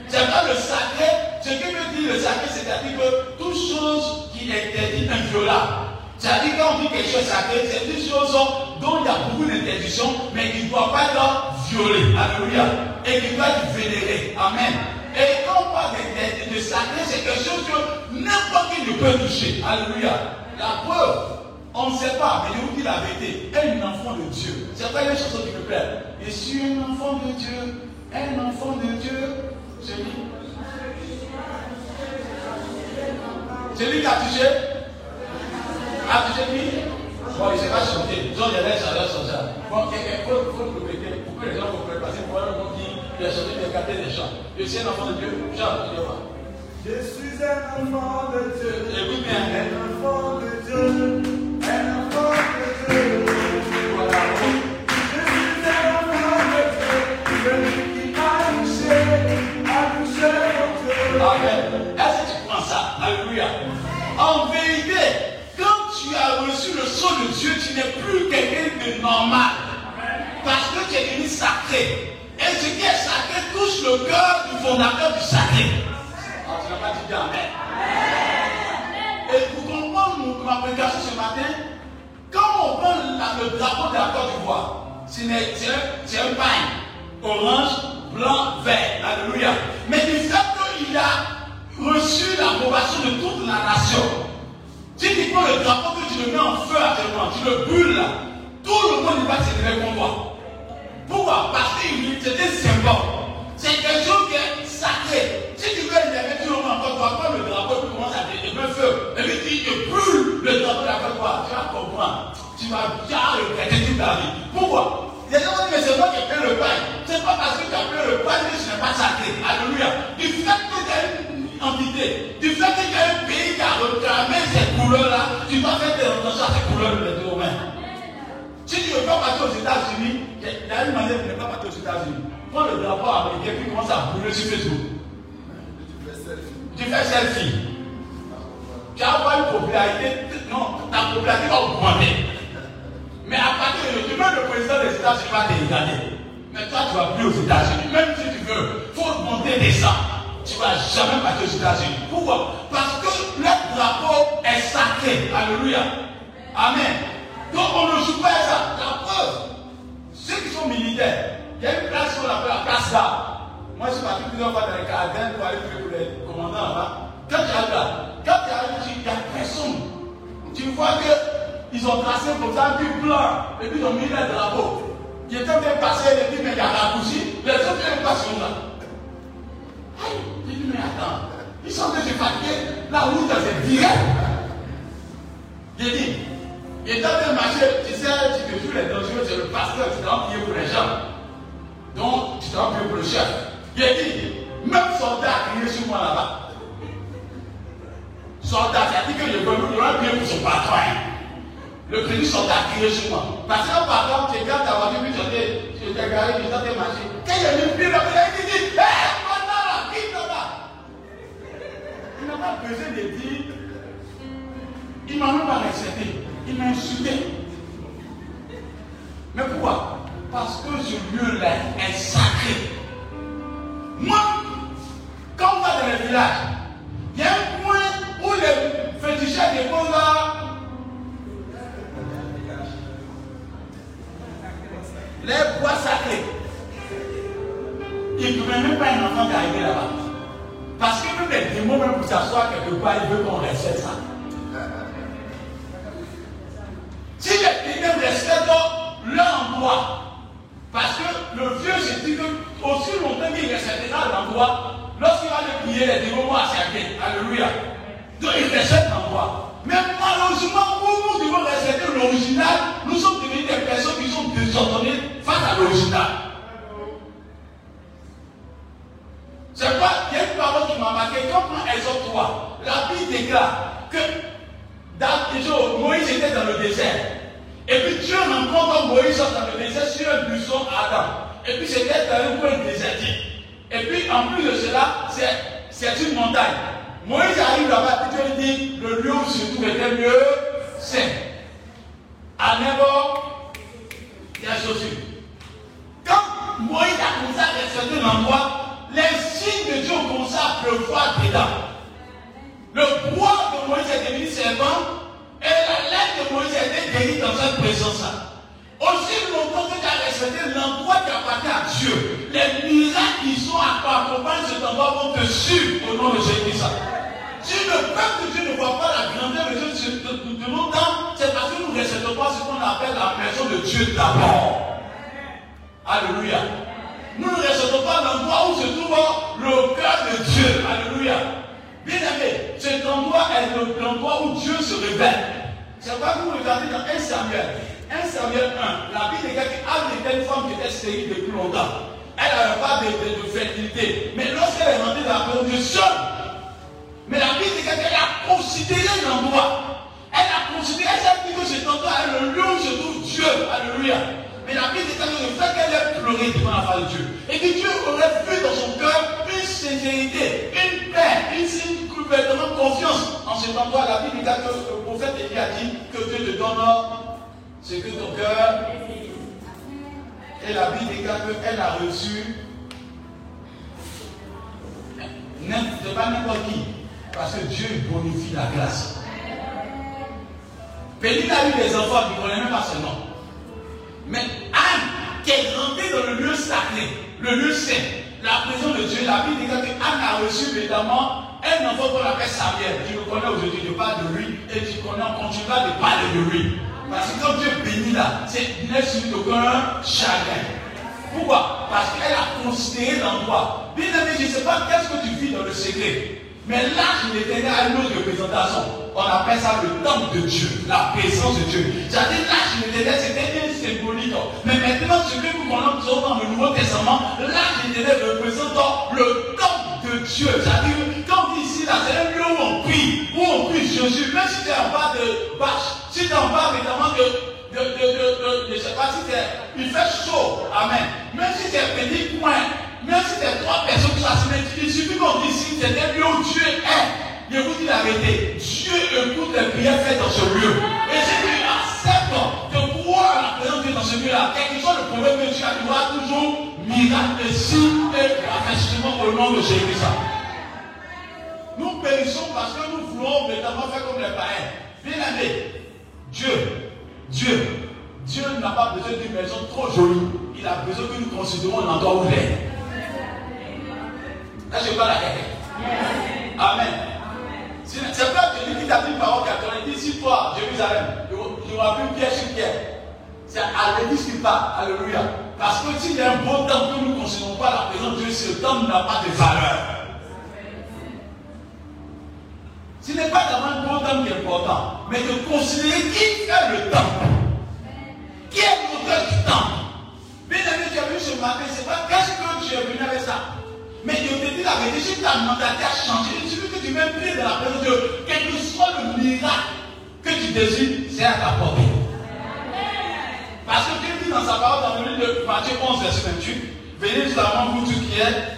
C'est pas le sacré. Ce que veut dire le sacré, c'est-à-dire que toute chose qui est interdite, inviolable. C'est-à-dire quand on dit quelque chose sacré, c'est une chose dont il y a beaucoup d'interdictions, mais qui ne doit pas être violée. Alléluia. Et qui doit être vénérée. Amen. Et quand on parle de, de sacré, c'est quelque chose que n'importe qui ne peut toucher. Alléluia. La preuve, on ne sait pas, mais je vous dis la vérité. Un enfant de Dieu. C'est pas une chanson qui me plaît. Je suis un enfant de Dieu. Un enfant de Dieu. C'est lui. C'est lui qui a touché. A touché Bon, il ne sait pas chanter. Jean, il y a des chanteurs sur ça. Bon, il faut, le répéter. Pour que les gens comprennent. Parce que pour un qui il a chanté, il a des chants. Je suis un enfant de Dieu. Chante, je. Je suis un enfant de Dieu. Écoute bien. Tu as reçu le son de Dieu, tu n'es plus quelqu'un de normal. Parce que tu es devenu sacré. Et ce qui est sacré touche le cœur du fondateur du sacré. Alors, tu n'as pas dit Amen. Et pour comprendre ma prédication ce matin, quand on prend le drapeau de la Côte d'Ivoire, c'est un, pain orange, blanc, vert. Alléluia. Mais du fait qu'il a reçu l'approbation de toute la nation, si tu prends le drapeau que tu le mets en feu actuellement, tu le brûles tout le monde va se lever contre toi. Pourquoi? Parce que c'était symbole. C'est quelque chose qui est sacré. Si tu veux énerver tout le monde encore, tu vas prendre le drapeau tu commences à le feu. Et puis tu te brûles le drapeau la toi. Tu vas comprendre. Tu vas bien regretter toute ta vie. Pourquoi? Gens vont dire, mais c'est moi qui ai fait le pain. C'est pas parce que tu as fait le pain que ce n'est pas sacré. Alléluia. Du fait que tu as entité, du fait que tu as un pays qui a réclamé ces couleurs-là, tu dois faire des retentions à ces couleurs de tes mains. Si tu ne veux pas partir aux États-Unis, il y a une manière de ne pas partir aux États-Unis. Prends le drapeau américain puis commence à brûler sur Facebook. Tu fais selfie. Tu vas avoir une popularité. Non, ta popularité va augmenter. Mais à partir de même le président des États-Unis va te regarder. Mais toi, tu vas plus aux États-Unis. Même si tu veux, il faut monter des sangs. Tu ne vas jamais partir aux États-Unis. Pourquoi? Parce que le drapeau est sacré. Alléluia. Amen. Donc on ne joue pas ça. La preuve, ceux qui sont militaires, il y a une place qu'on appelle la place d'armes. Moi, je suis parti plusieurs fois dans les caravanes pour aller pour les commandants là-bas. Quand tu arrives là, quand tu arrives, il n'y a personne. Tu vois qu'ils ont tracé comme ça un blanc et puis ils ont mis les drapeaux. Ils étaient en train de passer, les dit, mais il y a raccourci. Les autres viennent pas sur là. J'ai dit, mais attends, ils sont en train de fatiguer. La route, c'est direct. J'ai dit, en train de marcher, tu sais, tu te joues les dangereux, c'est le pasteur, tu dois prier pour les gens. Donc, tu dois prier pour le chef. A dit, même soldat a crié sur moi là-bas. Soldat, c'est-à-dire que je veux prier pour son patron. hein. Le crédit soldat a crié sur moi. Parce qu'un patron, tu regardes ta voiture, puis t'es garé, t'es marché. Quand il a mis le pied là, il a dit, hé, maintenant là, quitte là. Il n'a pas besoin de dire, il m'a même pas respecté. Il m'a insulté. Mais pourquoi? Parce que ce lieu-là est sacré. Moi, quand on va dans les villages, il y a un point où les féticheurs déposent là. Les bois sacrés. Il ne pouvait même pas un enfant d'arriver là-bas. Parce que même les démons, même pour s'asseoir quelque part, ils veulent qu'on respecte ça. Si les démons respectent leur endroit, parce que le vieux se dit que aussi longtemps qu'il respectera l'endroit, lorsqu'il va le prier, les démons vont accepter. Alléluia. Donc il respecte l'endroit. Mais malheureusement, où nous devons respecter l'original, nous sommes devenus des personnes qui sont désordonnées face à l'original. C'est quoi Il y a une parole qui m'a marqué. Quand on Exode 3, la Bible déclare que dans, Moïse était dans le désert. Et puis Dieu rencontre Moïse dans le désert sur un buisson Adam. Et puis c'était dans un coin désertique. Et puis en plus de cela, c'est une montagne. Moïse arrive là-bas, puis Dieu lui dit le lieu où se trouve était mieux c'est, À Nebo, il. Quand Moïse a commencé à un certain endroit, les signes de Dieu ont commencé à pleuvoir dedans. Le bois de Moïse est devenu serpent et la lettre de Moïse a été guérie dans cette présence-là. Aussi longtemps que tu as respecté l'endroit qui appartient à Dieu, les miracles qui sont accompagnés de cet endroit vont te suivre au nom de Jésus-Christ. Si le peuple de Dieu ne voit pas la grandeur de Dieu de longtemps, c'est parce que nous ne respectons pas ce qu'on appelle la maison de Dieu d'abord. Alléluia. Nous ne respectons pas l'endroit où se trouve le cœur de Dieu. Alléluia. Bien aimé, cet endroit est l'endroit où Dieu se révèle. C'est pas vous regardez dans 1 Samuel. 1 Samuel 1, la Bible dit qu'Anne était une femme qui était stérile depuis longtemps. Elle n'avait pas de, de, fertilité. Mais lorsqu'elle est rentrée dans la seule, mais la Bible dit qu'elle a considéré l'endroit. Elle a considéré, elle a dit que cet endroit est le lieu où se trouve Dieu. Alléluia. Mais la Bible dit le fait qu'elle ait pleuré devant la face de Dieu, et que Dieu aurait vu dans son cœur une sincérité, une paix, une confiance en cet endroit. La Bible dit que le prophète Élie a dit que Dieu te donne ce que ton cœur. Et la Bible dit qu'elle a reçu. Pas n'importe qui. Parce que Dieu bonifie la grâce. Péline a eu des enfants qui ne connaissent même pas son nom. Mais Anne, qui est rentrée dans le lieu sacré, le lieu saint, la présence de Dieu, la Bible dit que Anne a reçu évidemment un enfant qu'on appelle Samuel. Tu le connais aujourd'hui, je parle de lui, et tu connais, on continuera de parler de lui. Parce que quand Dieu bénit là, c'est n'est suivi d'aucun chagrin. Pourquoi? Parce qu'elle a considéré l'endroit. Bien aimé, je ne sais pas qu'est-ce que tu vis dans le secret. Mais là, il était à une autre représentation. On appelle ça le temple de Dieu, la présence de Dieu. C'est-à-dire, l'âge de l'éternel, c'était une symbolique. Mais maintenant, ce que nous connaissons dans le Nouveau Testament, l'âge de l'éternel représente le temple de Dieu. C'est-à-dire, quand ici, là, c'est un lieu où on prie, où on prie Jésus. Même si tu es en bas de bâche, si tu es en bas, évidemment, de, de, de, de, de, je ne sais pas si il fait chaud. Amen. Même si c'est petit point, même si c'est trois personnes qui assises, il suffit qu'on dise ici, c'est un lieu où Dieu est. Je vous dis la. Dieu écoute les prières faites dans ce lieu. Et si tu acceptes de croire la présence de Dieu dans ce lieu-là, quel que soit le problème que tu as, tu auras toujours miracle, signe et au nom de Jésus-Christ. Nous périssons parce que nous voulons vraiment faire comme les païens. Bien aimé, Dieu, Dieu, Dieu n'a pas besoin d'une maison trop jolie. Il a besoin que nous considérons l'endroit où il est. Là, je parle à quelqu'un. Amen. C'est pas celui qui t'a dit parole qui a dit si toi, Jérusalem, il aura plus pierre sur pierre. C'est à l'église qui parle. Alléluia. Parce que s'il y a un bon temps que nous ne considérons pas la présence de Dieu, ce temps n'a pas de valeur. Ce n'est pas d'avoir un bon temps qui est important, mais de considérer qui fait le temps. Qui est l'auteur du temps. Bien aimé, tu as vu ce matin, c'est pas qu'est-ce que tu es venu avec ça. Mais je te dis la vérité, si ta mentalité a changé, il suffit que tu mets pied dans la présence de Dieu, quel que soit le miracle que tu désires, c'est à ta portée. Parce que Dieu dit dans sa parole dans le livre de Matthieu 11, verset 28, venez seulement vous tous qui êtes.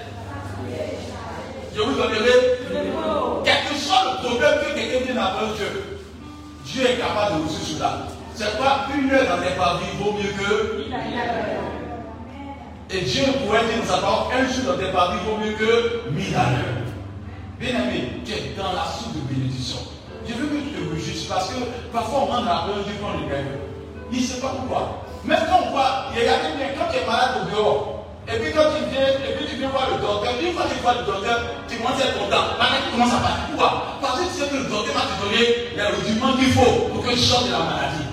Je vous donnerai, quel que soit le problème que quelqu'un dit dans la Dieu, Dieu est capable de résoudre cela. C'est quoi? Une heure dans les parvis vaut mieux que. Et Dieu pourrait dire sa parole, un jour dans tes parvis vaut mieux que mille à l'heure. Bien aimé, tu es dans la soupe de bénédiction. Je veux que tu te réjouisses parce que parfois on rentre dans la quand on est gagne. Il ne sait pas pourquoi. Même quand on voit, regardez bien, quand tu es malade au dehors, et puis quand tu viens, et puis tu viens voir le docteur, une fois que tu vois le docteur, tu commences à être content. Maintenant tu commences à partir. Pourquoi? Parce que tu sais que le docteur va te donner les rudiments qu'il faut pour que tu sortes de la maladie.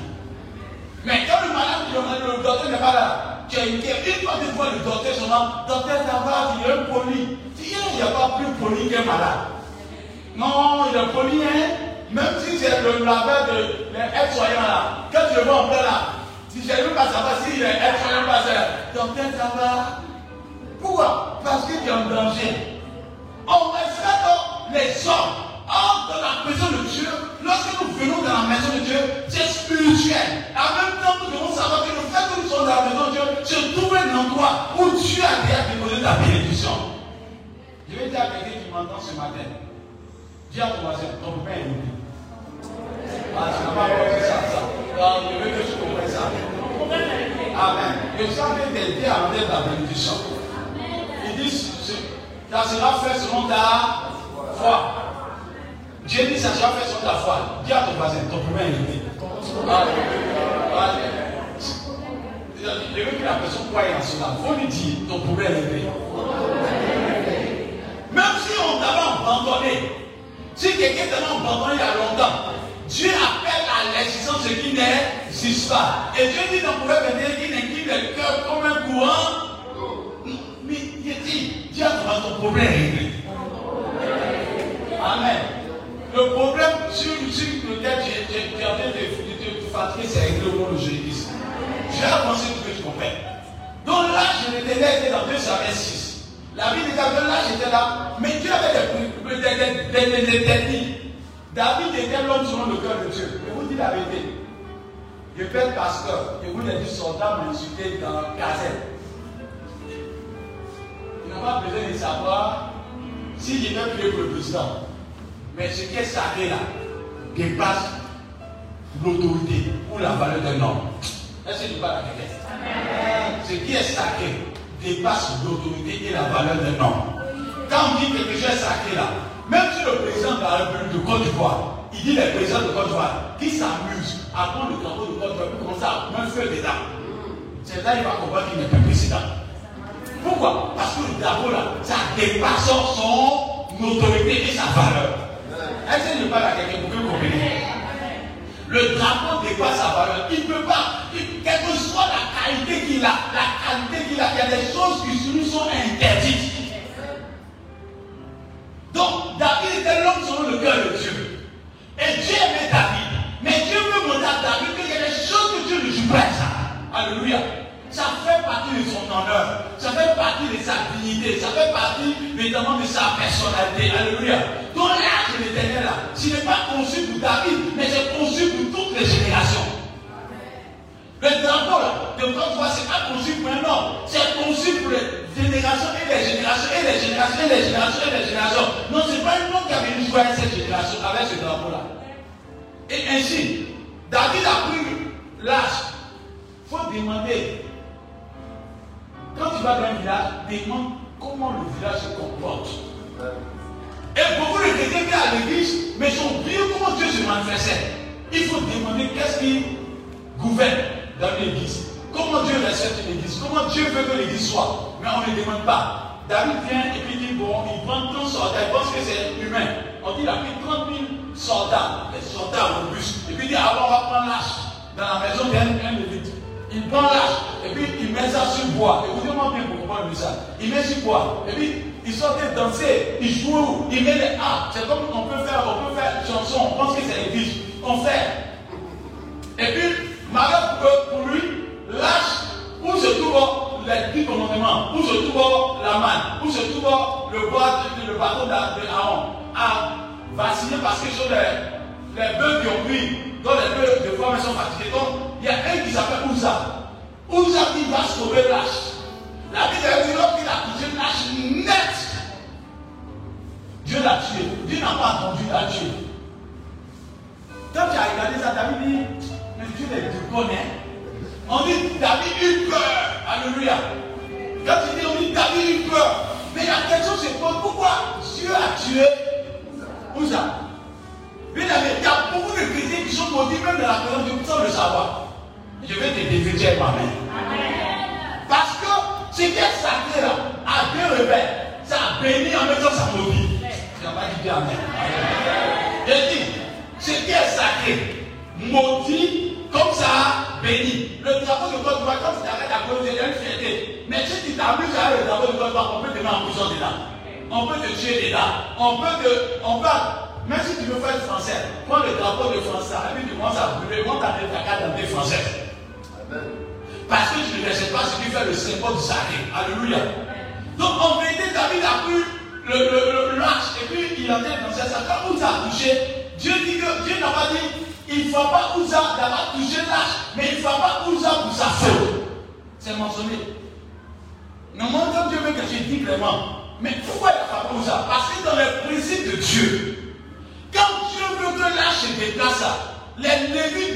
Mais quand le malade, le docteur n'est pas là, tu as une Une fois tu vois le docteur, seulement, docteur, ça va, il a un poli. Il n'y a pas plus poli qu'un malade. Non, il est poli, hein. Même si c'est le laveur de l'aide-soignant là, quand le vois en plein là, si j'ai même pas savoir s'il est aide-soignant pas docteur, ça va. Pourquoi? Parce que tu es en danger. On respecte les hommes. Or, dans la maison de Dieu, lorsque nous venons dans la maison de Dieu, c'est habituel. En même temps, nous devons savoir que le fait que nous sommes dans la maison de Dieu se trouve un endroit où Dieu a déjà déposé ta bénédiction. Je vais dire à quelqu'un qui m'entend ce matin. Dis à ton voisin, ton père est libre. Ah, pas ça, je veux que tu comprennes ça. Amen. Je savais t'aider à enlever ta bénédiction. Il dit, ce- ça sera fait selon ta foi. Dieu dit, ça sera fait selon ta foi. Dis à ton voisin, ton premier Je veux que la personne croie en cela. Il faut lui dire, ton problème est réglé. Même si on t'avait abandonné, si quelqu'un t'avait abandonné il y a longtemps, Dieu appelle à l'existence ce qui n'existe pas. Et Dieu dit dans le 21 qu'il incline le cœur comme un courant. Mais il dit, Dieu a ton problème réglé. Amen. Le problème sur, sur lequel tu es en train de te fatiguer, c'est réglé au nom de Jésus. Je vais avancer pour que tu comprennes. Donc l'âge de l'éternel était dans 2 Samuel 6. La vie de David, l'âge était là, mais Dieu avait des, ennemis. David était l'homme selon le cœur de Dieu. Je vous dis la vérité. Je peux être pasteur, et vous les dit soldats m'ont insulté dans la caserne. Tu n'as pas besoin de savoir si je vais prier pour le président. Mais ce qui est sacré là dépasse l'autorité ou la valeur d'un homme. Est-ce que tu parles à quelqu'un? Ce qui est sacré dépasse l'autorité et la valeur d'un homme. Quand on dit que quelque chose est sacré là, même si le président de la République de Côte d'Ivoire, il dit les présidents de Côte d'Ivoire qui s'amusent à prendre le drapeau de Côte d'Ivoire pour commencer à mettre feu dedans. C'est là qu'il va comprendre qu'il n'est plus président. Pourquoi? Parce que le drapeau là, ça dépasse son autorité et sa valeur. Est-ce je parle à quelqu'un pour que vous compreniez le drapeau dépasse sa valeur. Il ne peut pas, quelle que soit la qualité qu'il a, la qualité qu'il a, il y a des choses qui lui sont interdites. Donc, David était l'homme selon le cœur de Dieu. Et Dieu aimait David. Mais Dieu veut montrer à David qu'il y a des choses que Dieu ne joue pas ça. Alléluia. Ça fait partie de son honneur. Ça fait partie de sa dignité. Ça fait partie évidemment de sa personnalité. Alléluia. Donc l'âge de l'éternel là, ce n'est pas conçu pour David, mais c'est conçu pour toutes les générations. Le drapeau là, de d'Ivoire, ce n'est pas conçu pour un homme. C'est conçu pour les générations et les générations et les générations et les générations et les générations. Non, ce n'est pas un homme qui a venu jouer avec cette génération, avec ce drapeau là. Et ainsi, David a pris l'âge. Il faut demander. Quand tu vas dans un village, demande comment le village se comporte. Et beaucoup de chrétiens à l'église, mais sont oublié comment Dieu se manifestait. Il faut demander qu'est-ce qui gouverne dans l'église. Comment Dieu respecte l'église. Comment Dieu veut que l'église soit. Mais on ne demande pas. David vient et puis dit bon, il prend 30 soldats, il pense que c'est humain. On dit il a pris 30 000 soldats, des soldats robustes. Et puis il dit alors on va prendre l'âge dans la maison d'un un lévite. Il prend l'âge et puis il met ça sur bois. Écoutez-moi bien pour comprendre message. Il met sur bois. Et puis il sort de danser, il joue, il met les harpes. C'est comme on peut faire, on peut faire chanson, on pense que c'est l'église. On fait. Et puis, malheur pour, lui, lâche où se trouve les dix commandements, où se trouve la manne, où se trouve le bois, le bateau d'A- de Aaron, a vacillé parce que sur les, les bœufs qui ont pris, dont les bœufs de femmes sont fatigués. Donc, il y a un qui s'appelle Ouza. Ouza qui va sauver l'âge. La Bible dit lorsqu'il a touché l'âge net, Dieu l'a tué. Dieu n'a pas attendu à tuer. Quand tu as regardé ça, David dit, mais Dieu les tu connais. On dit, David eut peur. Alléluia. Quand tu dis, on dit, David eut peur. Mais la question se pose, pourquoi Dieu a tué Ouza? Bien aimé, il y a beaucoup de chrétiens qui sont maudits même dans la présence de Dieu sans le savoir. Je vais te avec ma main. Parce que ce qui est sacré là, à Dieu rebelles, ça a béni en même temps ça maudit. Tu n'as pas dit Amen. Je dis, ce qui est sacré, maudit, comme ça, béni. Le drapeau de Côte d'Ivoire, quand tu t'arrêtes à cause, il y a une fierté. Mais si tu t'amuses avec le drapeau de Côte d'Ivoire, on peut te mettre en prison dedans. On peut te tuer dedans. On peut te. On peut. Même si tu veux faire français, prends le drapeau de français, et puis tu commences à brûler, monte à ta carte d'identité français. Parce que tu ne sais pas ce qui fait le symbole de Zahé. Alléluia. Donc en vérité, David a pris le, le, le lâche et puis il a dit français. Ça, quand Ouza a touché, Dieu dit que Dieu n'a pas dit il ne faut pas Ouza d'avoir touché lâche, mais il ne faut pas Ouza pour sa faute. C'est mentionné. Normalement, quand Dieu veut que je dis clairement, mais pourquoi il n'a pas Ouza Parce que dans les principes de Dieu, Les me.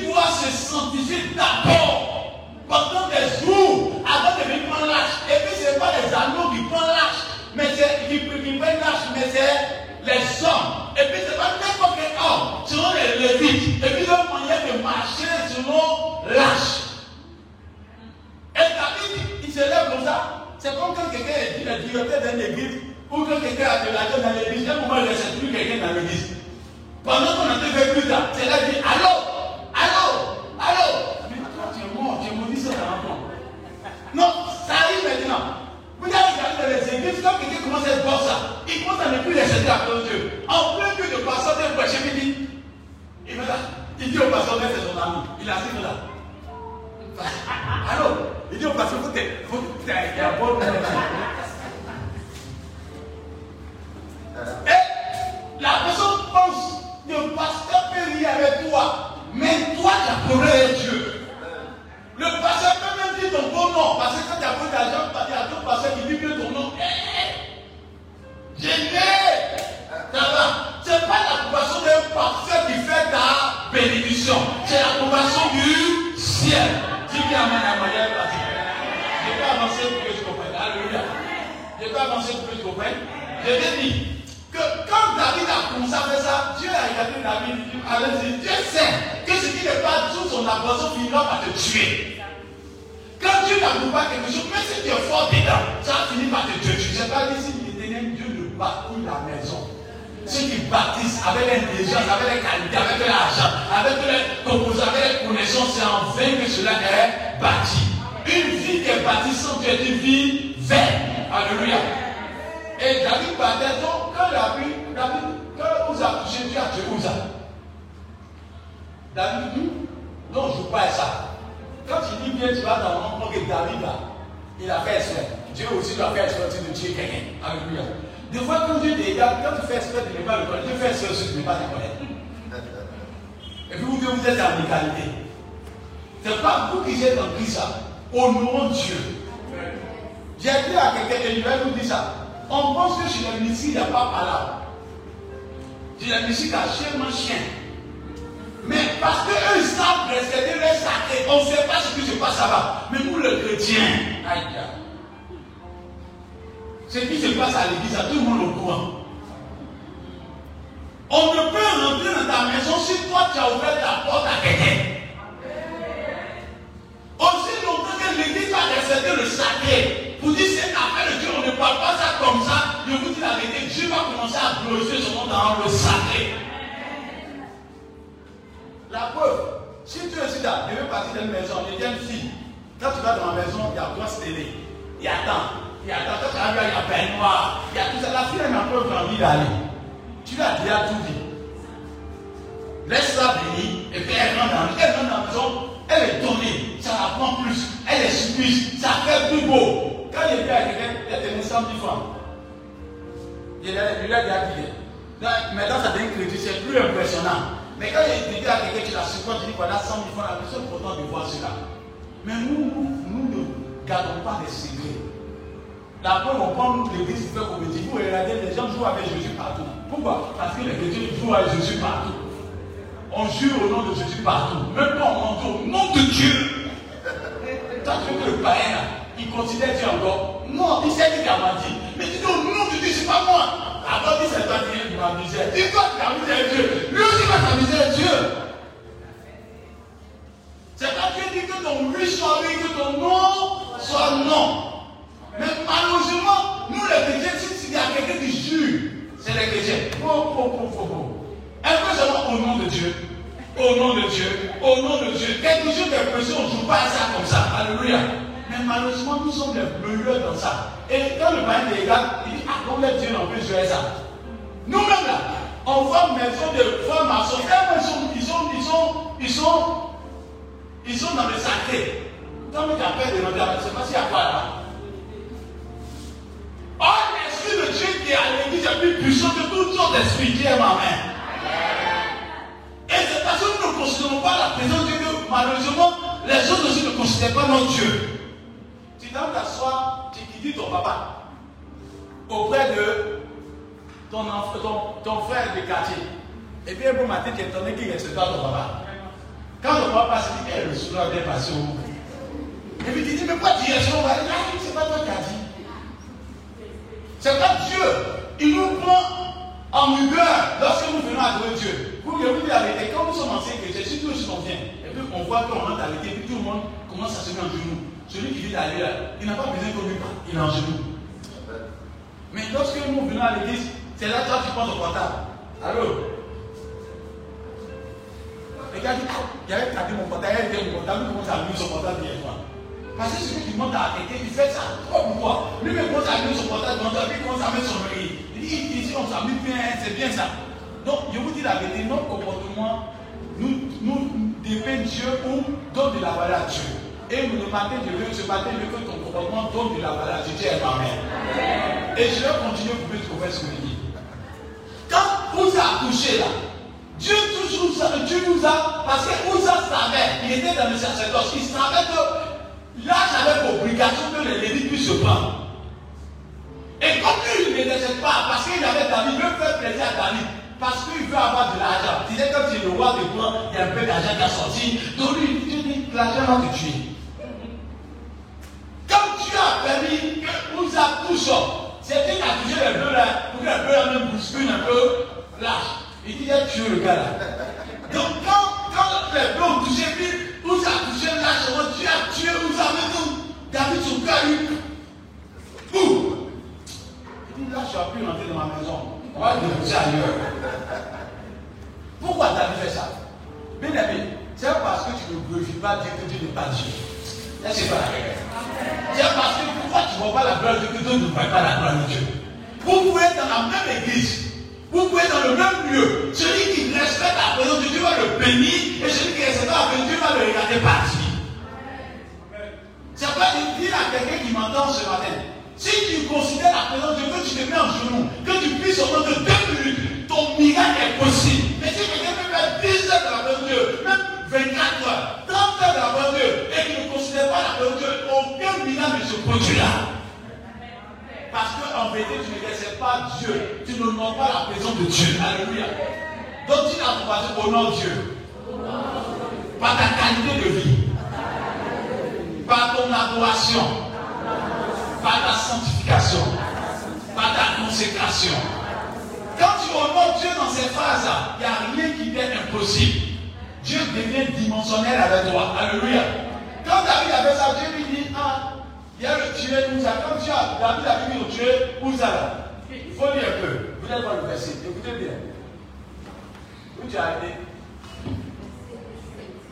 Il y a tout ça. La fille n'a pas envie d'aller. Tu l'as déjà tout dit. Laisse-la venir et puis elle rentre dans Elle rentre dans la maison. Elle est donnée. Ça la prend plus. Elle est soumise. Ça fait plus beau. Quand il est à quelqu'un, il a tenu 100 000 francs. Il a déjà dit. Maintenant, ça devient crédit. C'est plus impressionnant. Mais quand il dit à quelqu'un, tu la supportes, tu dis voilà 100 000 francs, la personne est contente de voir cela. Mais nous, nous, nous ne gardons pas les secrets. La preuve, on prend l'église super comédie. Vous regardez, les gens jouent avec Jésus partout. Pourquoi? Parce que les chrétiens jouent avec Jésus partout. On jure au nom de Jésus partout. Même pas on manteau, au nom de Dieu. T'as vu que le païen, il considère Dieu encore. Non, il sait qu'il a menti. Mais tu dis au nom de Dieu, c'est pas moi. Alors dis c'est toi qui m'amuser. Dis toi qui t'amuser avec Dieu. Lui aussi va s'amuser avec Dieu. C'est pas Dieu dit que ton lui soit oui, que ton nom soit non. Mais malheureusement, nous les chrétiens, s'il y a quelqu'un qui jure, c'est les chrétiens. Oh, oh, oh, oh, oh. Est-ce que au nom de Dieu? Au nom de Dieu Au nom de Dieu Quelque chose de on ne joue pas ça comme ça. Alléluia. Mais malheureusement, nous sommes des meilleurs dans ça. Et quand le païen regarde, il dit Ah, comme les dieux n'ont plus joué ça. Nous-mêmes là, on voit maison de femmes maçons. Ils sont, ils sont, ils sont, ils sont, ils sont dans le sacré. Quand on appelle de c'est pas s'il y a quoi là? Or, l'esprit de Dieu qui est à l'église est plus puissant que toutes sortes d'esprits. Dieu est ma main. Et c'est parce que nous ne considérons pas la présence de Dieu malheureusement, les autres aussi ne considèrent pas notre Dieu. Tu dois t'asseoir, tu dis ton papa auprès de ton, enfant, ton, ton frère de quartier. Et puis un bon matin, tu es étonné qu'il ne respecte pas ton papa. Quand ton papa passe, il dit, eh, le souleur est passé au Et puis tu dis, mais quoi tu es? Ah, c'est pas toi qui as dit. C'est pas Dieu. Il nous prend en rigueur lorsque nous venons adorer Dieu. Vous, vous la vérité, quand nous sommes anciens chrétiens, si tout on vient, et puis on voit qu'on rentre l'été, puis tout le monde commence à se mettre en genoux. Celui qui vit d'ailleurs, il n'a pas besoin qu'on lui parle, il est en genoux. Mais lorsque nous venons à l'église, c'est là toi tu prends ton portable. Allô? Les gars il avait gardé mon portable, il avait mon portable, il commence à allumer son portable hier soir. Parce que celui qui monte à arrêter, il fait ça trop pour moi. Lui, il commence à allumer son portable, il commence à mettre son oreille. Il dit, ici, on s'amuse bien, c'est bien ça. Donc, je vous dis la vérité, notre comportement nous, nous dépend Dieu ou donne de la valeur à Dieu. Et le matin, je veux, ce matin, je veux que ton comportement donne de la valeur à Dieu. Dieu est Amen. Et je vais continuer pour te trouver ce dis. Quand vous a accouché là, Dieu toujours, Dieu nous a, parce que Ouza savait, il était dans le sacerdoce, il savait que là j'avais obligation que les Lévites puissent se prendre. Et comme lui, il ne décède pas, parce qu'il avait David, il veut faire plaisir à David, parce qu'il veut avoir de l'argent. Il disait comme si le roi te prend, il y a un peu d'argent qui a sorti, donc lui, Dieu dit, l'argent va te tuer. Comme Dieu a permis que Ouza touche, c'est qui a touché les bleus là, pour que les bleus là me bousculent un peu, lâche. Il dit, il a tué le gars là. Donc quand, quand les bleus ont touché, Cœur, il. Dit, là, rentrer dans ma maison. On va déposer ailleurs. Pourquoi David fait ça? Bien aimé, c'est parce que tu ne glorifies pas Dieu que Dieu n'est pas Dieu. C'est pas parce que pourquoi tu ne vois pas la gloire de Dieu que Dieu ne voit pas la gloire de Dieu? Vous pouvez être dans la même église, vous pouvez être dans le même lieu. Celui qui respecte la présence de Dieu va le bénir et celui qui respecte la présence de Dieu va le regarder partir. C'est pourquoi je dis à quelqu'un qui m'entend ce matin, si tu considères la présence de Dieu, que tu te mets en genou, que tu puisses au de deux minutes, ton miracle est possible. Mais si quelqu'un peut faire 10 heures de la de Dieu, même 24 heures, 30 heures de la de Dieu, et qu'il ne considère pas la présence de Dieu, aucun miracle ne se produira. Parce qu'en vérité, tu ne laisses pas Dieu, tu ne honores pas la présence de Dieu. Alléluia. Donc tu n'as pas honore Dieu. Par ta qualité de vie, par ton adoration, par ta sanctification, par ta consécration. Quand tu honores Dieu dans ces phases-là, il n'y a rien qui t'est impossible. Dieu devient dimensionnel avec toi. Alléluia. Quand David avait ça, Dieu lui dit, ah, il y a le tuer Ouza. Quand tu as, David a vu le tuer Ouza là. Il faut lire un peu. Vous allez voir le verset? Écoutez bien. Où tu as été?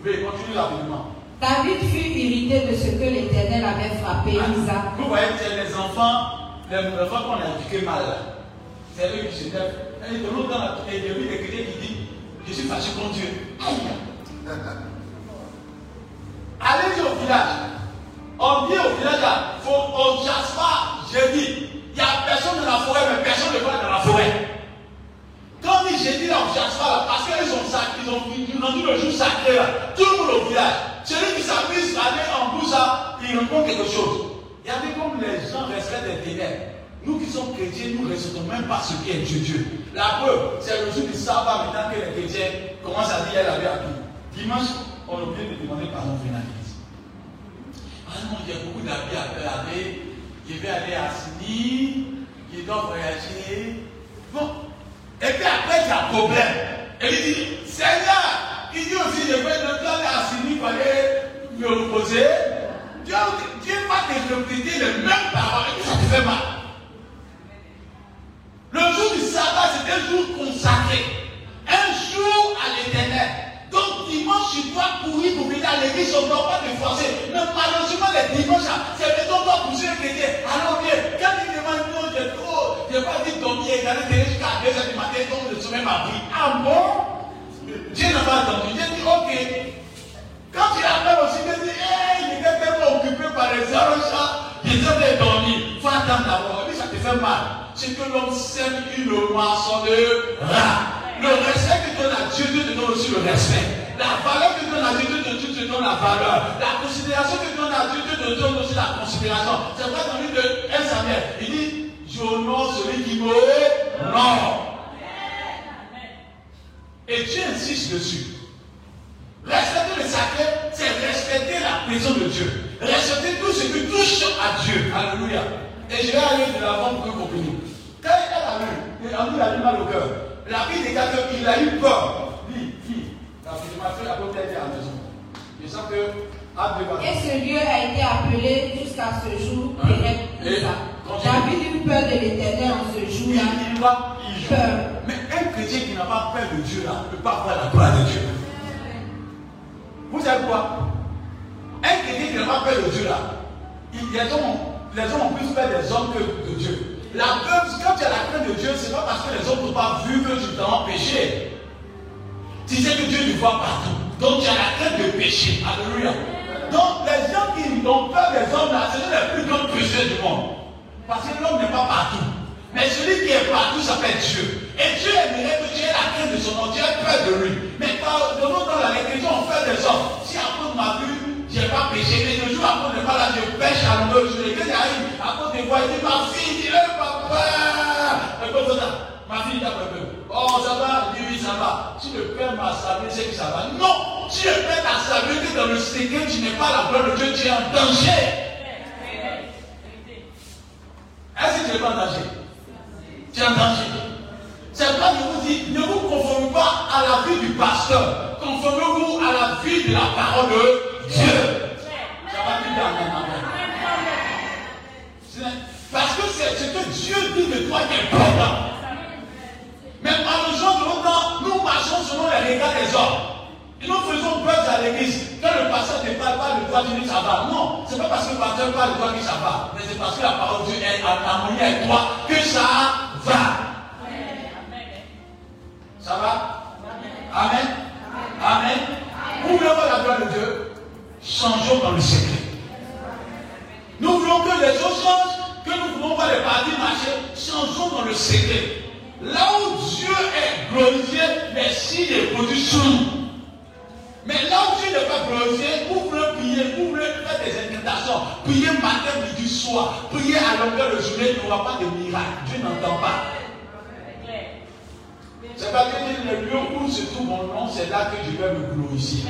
Oui, continue rapidement. David fut irrité de ce que l'Éternel avait frappé Usa. Vous voyez, c'est les enfants, les enfants qu'on a éduqués mal. C'est eux qui se lèvent. Et de l'autre dans et de lui, qui dit Je suis fâché contre Dieu. Aïe Allez au village. On vient au village là, faut, on ne chasse pas jeudi. Il n'y a personne dans la forêt, mais personne ne va dans la forêt. Quand il jeudi là, on ne chasse pas là, parce qu'ils ont sacré, ils ont, ils ont dit le jour sacré là, tout le monde au village. Celui qui s'amuse à aller en bouche il rencontre quelque chose. Il y avait comme les gens respectent les ténèbres. Nous qui sommes chrétiens, nous ne respectons même pas ce qui est Dieu Dieu. La preuve, c'est le jour du sabbat maintenant que les chrétiens commencent à dire elle avait appris. Dimanche, on oublie de demander pardon l'église. Ah non, il y a beaucoup d'habits à regarder. Je vais aller à Sydney, je dois voyager. Bon. Et puis après, il y a un problème. Et il dit, Seigneur, il dit aussi, je vais aller à Sydney pour aller me reposer. Dieu, Dieu va te répéter les mêmes paroles ça te fait mal. Le jour du sabbat, c'est un jour consacré. Un jour à l'éternel. Donc dimanche, tu dois courir pour venir à l'église, on ne doit pas te forcer. Mais malheureusement, les dimanches, c'est que on doit pousser les chrétiens. Alors bien, quand il demande, non, j'ai trop, j'ai pas dit dormir, regarder télé jusqu'à 2h du matin, donc le sommeil m'a pris. Ah bon? Dieu n'a pas entendu. Dieu dit, ok. Quand il appelle aussi, Dieu dit, hey, il était tellement occupé par les arrangements, il devait dormir. Il faut attendre d'abord. Puis ça te fait mal c'est que l'homme sème une moissonnera. Le respect que donne à Dieu, Dieu te donne aussi le respect. La valeur que donne à Dieu, Dieu te donne la valeur. La considération que tu donnes à Dieu, Dieu te donne aussi la considération. C'est vrai dans livre de 1 Samuel, il dit, j'honore celui qui m'honore. Et Dieu insiste dessus. Respecter le sacré, c'est respecter la présence de Dieu. Respecter tout ce qui touche à Dieu. Alléluia. Et je vais aller de l'avant pour que vous compreniez. Quand il a en lui, il a eu mal au cœur. La Bible déclare qu'il a eu peur. Dis, dis, la affirmation a peut-être été à la maison. Je sens que, Et ce lieu a été appelé jusqu'à ce jour Hein? David eut peur de l'éternel en ce Il, jour-là. il va, il joue. Peur. Mais qui n'a pas peur de Dieu là ne peut pas voir la gloire de Dieu. Vous savez quoi? Un chrétien qui n'a pas peur de Dieu là, les, hommes, ont- les ont plus peur des hommes que de Dieu. La peur, quand tu as la crainte de Dieu, ce n'est pas parce que les hommes n'ont pas vu que tu t'en péché. Tu sais que Dieu te voit partout. Donc tu as la crainte de péché. Alléluia. Donc les gens qui ont peur des hommes là, ce sont les plus grands pécheurs du monde. Parce que l'homme n'est pas partout. Mais celui qui est partout s'appelle Dieu. Et Dieu aimerait que tu aies la crainte de son nom, tu aies peur de lui. Mais nos temps, là, les chrétiens ont peur des hommes. Si à cause de ma vue, je n'ai pas péché, et le jour à cause de pas là, je pêche à de journée. Quand j'arrive, à cause des voix, il dit, ma fille, dis-le, papa. Et comme ça, ma fille tape un peu. Oh, ça va, dit, oui, ça va. Si le Père m'a salué, c'est que ça va. Non, si le Père t'a salué, que dans le secret, tu n'es pas la gloire de Dieu, tu es en danger. Est-ce que tu n'es pas en danger? Tu es en danger. C'est pourquoi je vous dis, ne vous conformez pas à la vie du pasteur. Conformez-vous à la vie de la parole de Dieu. Ça va Parce que c'est ce que Dieu dit de toi qui est important. Mais genre de longtemps, nous marchons selon les regards des hommes. Et nous faisons peur à l'église. Quand le pasteur ne parle pas de toi, tu dis ça va. Non, c'est pas parce que le pasteur parle de toi que ça va. Mais c'est parce que la parole de Dieu est en harmonie avec toi que ça va. Ça va? Amen. Amen. Voir la gloire de Dieu Changeons dans le secret. Nous voulons que les choses changent, que nous voulons voir les paradis marcher, changeons dans le secret. Là où Dieu est glorifié, les signes et produits sont. Mais là où Dieu n'est pas glorifié, vous voulez prier, vous voulez faire des incantations, prier matin, midi, soir, prier à longueur de journée, il n'y aura pas de miracle. Dieu n'entend pas. C'est pas que le lieu où se trouve mon nom, c'est là que je vais me glorifier.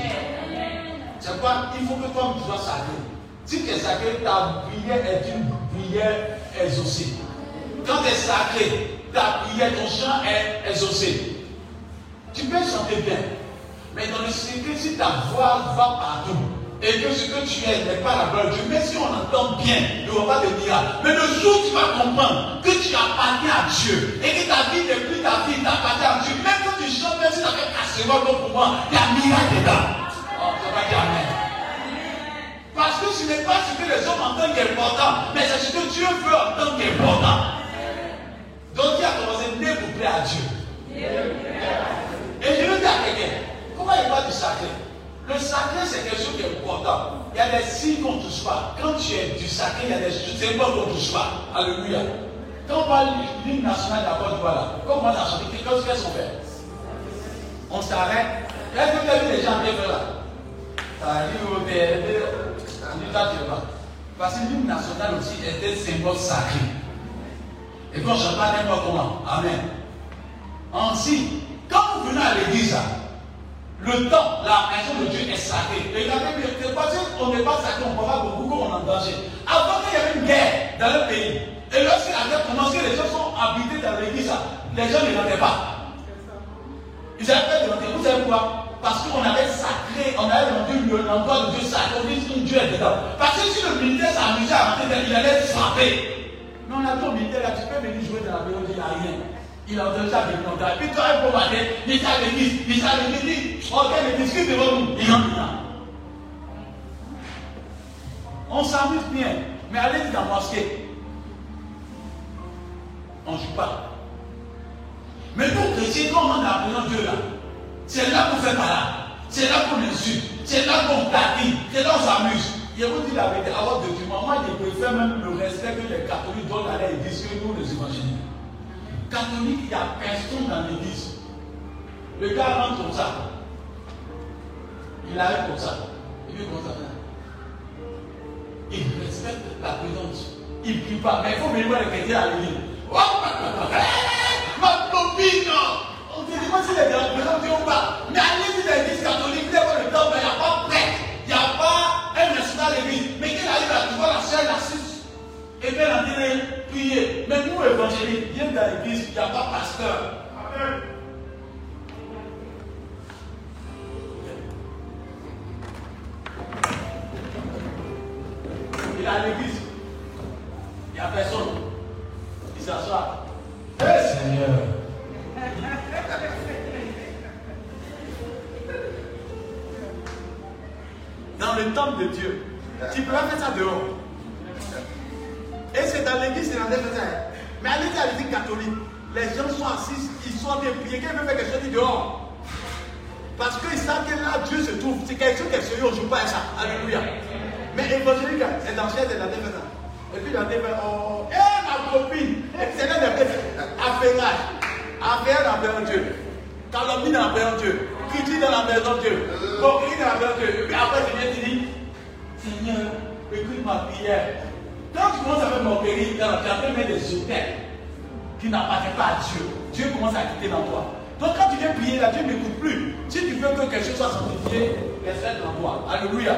C'est pourquoi il faut que toi tu sois sacré. Si tu es sacré, ta prière est une prière exaucée. Quand tu es sacré, ta prière, ton chant est exaucé. Tu peux chanter bien. Mais dans le secret, si ta voix va partout et que ce que tu es n'est pas la gloire de Dieu, mais si on entend bien, il n'y aura pas de miracle. Mais le jour où tu vas comprendre que tu appartiens à Dieu et que ta vie n'est plus ta vie, tu appartiens à Dieu, même quand tu chantes, même si tu as fait casserole comme pour moi, il y a miracle dedans. Oh, ça va dire Amen. Parce que ce n'est pas ce que les hommes entendent qui est important, mais c'est ce que Dieu veut entendre qui est important. Donc il a commencé né pour plaire à Dieu. Et je veux dire à quelqu'un, comment il parle du sacré Le sacré, c'est quelque chose qui est important. Il y a des signes qu'on touche pas. Quand tu es du sacré, il y a des symboles qu'on touche pas. Alléluia. Quand on parle de l'hymne national de la Côte d'Ivoire, là, comme on a chanté, qu'est-ce qu'on On s'arrête. Est-ce que tu as vu les gens qui sont là? Parce que l'hymne national aussi était symbole sacré. Et on ne chante pas n'importe comment. Amen. Ainsi, quand vous venez à l'église, là, le temps, la maison de Dieu est sacrée. Regardez bien, parce qu'on n'est pas sacré, on ne pas beaucoup est en danger. Avant qu'il y avait une guerre dans le pays, et lorsque la guerre commence, que les gens sont habités dans l'église, les gens ne rentraient pas. Ils avaient peur de rentrer. Vous savez pourquoi Parce qu'on avait sacré, on avait rendu l'endroit de Dieu sacré, on dit Dieu est dedans. Parce que si le militaire s'amusait à rentrer il allait frapper. Mais on a dit au militaire, là, tu peux venir jouer dans la maison, il n'y a rien. Il a entendu ça avec mon Et puis quand il faut matin, il est à l'église, il est à l'église, dit, ok, il discute devant nous, il rentre dedans. On s'amuse bien, mais allez dans la mosquée. On ne joue pas. Mais nous, chrétiens, quand on a appris Dieu là, c'est là qu'on fait parade, c'est là qu'on insulte, c'est là qu'on taquine, c'est là qu'on s'amuse. Je vous dis la vérité, avant de dire, moi, je préfère même le respect que les catholiques donnent à l'église que nous, les évangéliques. Catholique, il n'y a personne dans l'église. Le gars rentre comme ça. Il arrive comme ça. Et puis, comment ça Il respecte la prudence. Il ne prie pas. Mais il faut venir voir les chrétiens à l'église. Oh, ma copine On te demande si les grands Dieu ou pas. Mais allez-y dans l'église catholique, vous le temps, il n'y a pas prêtre. Il n'y a pas un instant à l'église. Mais qu'il arrive à trouver la chair assise. Et bien, en train de prier. Mais nous, évangéliques, viens dans l'église, il n'y a pas pasteur. Amen. Il est à l'église. Il n'y a personne. Il s'assoit. Eh Seigneur. Dans le temple de Dieu, tu peux faire ça dehors. Et c'est dans l'église, faisait. Mais à l'église catholique, les gens sont assis, ils sont en train de prier. Quelqu'un veut faire quelque chose, dehors. Parce qu'ils savent que là, Dieu se trouve. C'est quelque chose qui est sérieux, on ne joue pas à ça. Alléluia. Mais évangélique, c'est dans chaise, dans les faisait. Et puis les faisait, oh, hé ma copine, c'est là des affairage. Affaire dans la maison de Dieu. Calomnie dans la maison de Dieu. Critique dans la maison de Dieu. Coquille dans la maison de Dieu. Et puis après, tu viens, tu dis, Seigneur, écoute ma prière. Tu commences à faire moquerie, tu es en train de mettre des hôtels qui n'appartiennent pas à Dieu. Dieu commence à quitter dans toi. Donc quand tu viens prier là, Dieu ne m'écoute plus. Si tu veux que quelque chose soit sanctifié, respecte l'endroit. Alléluia.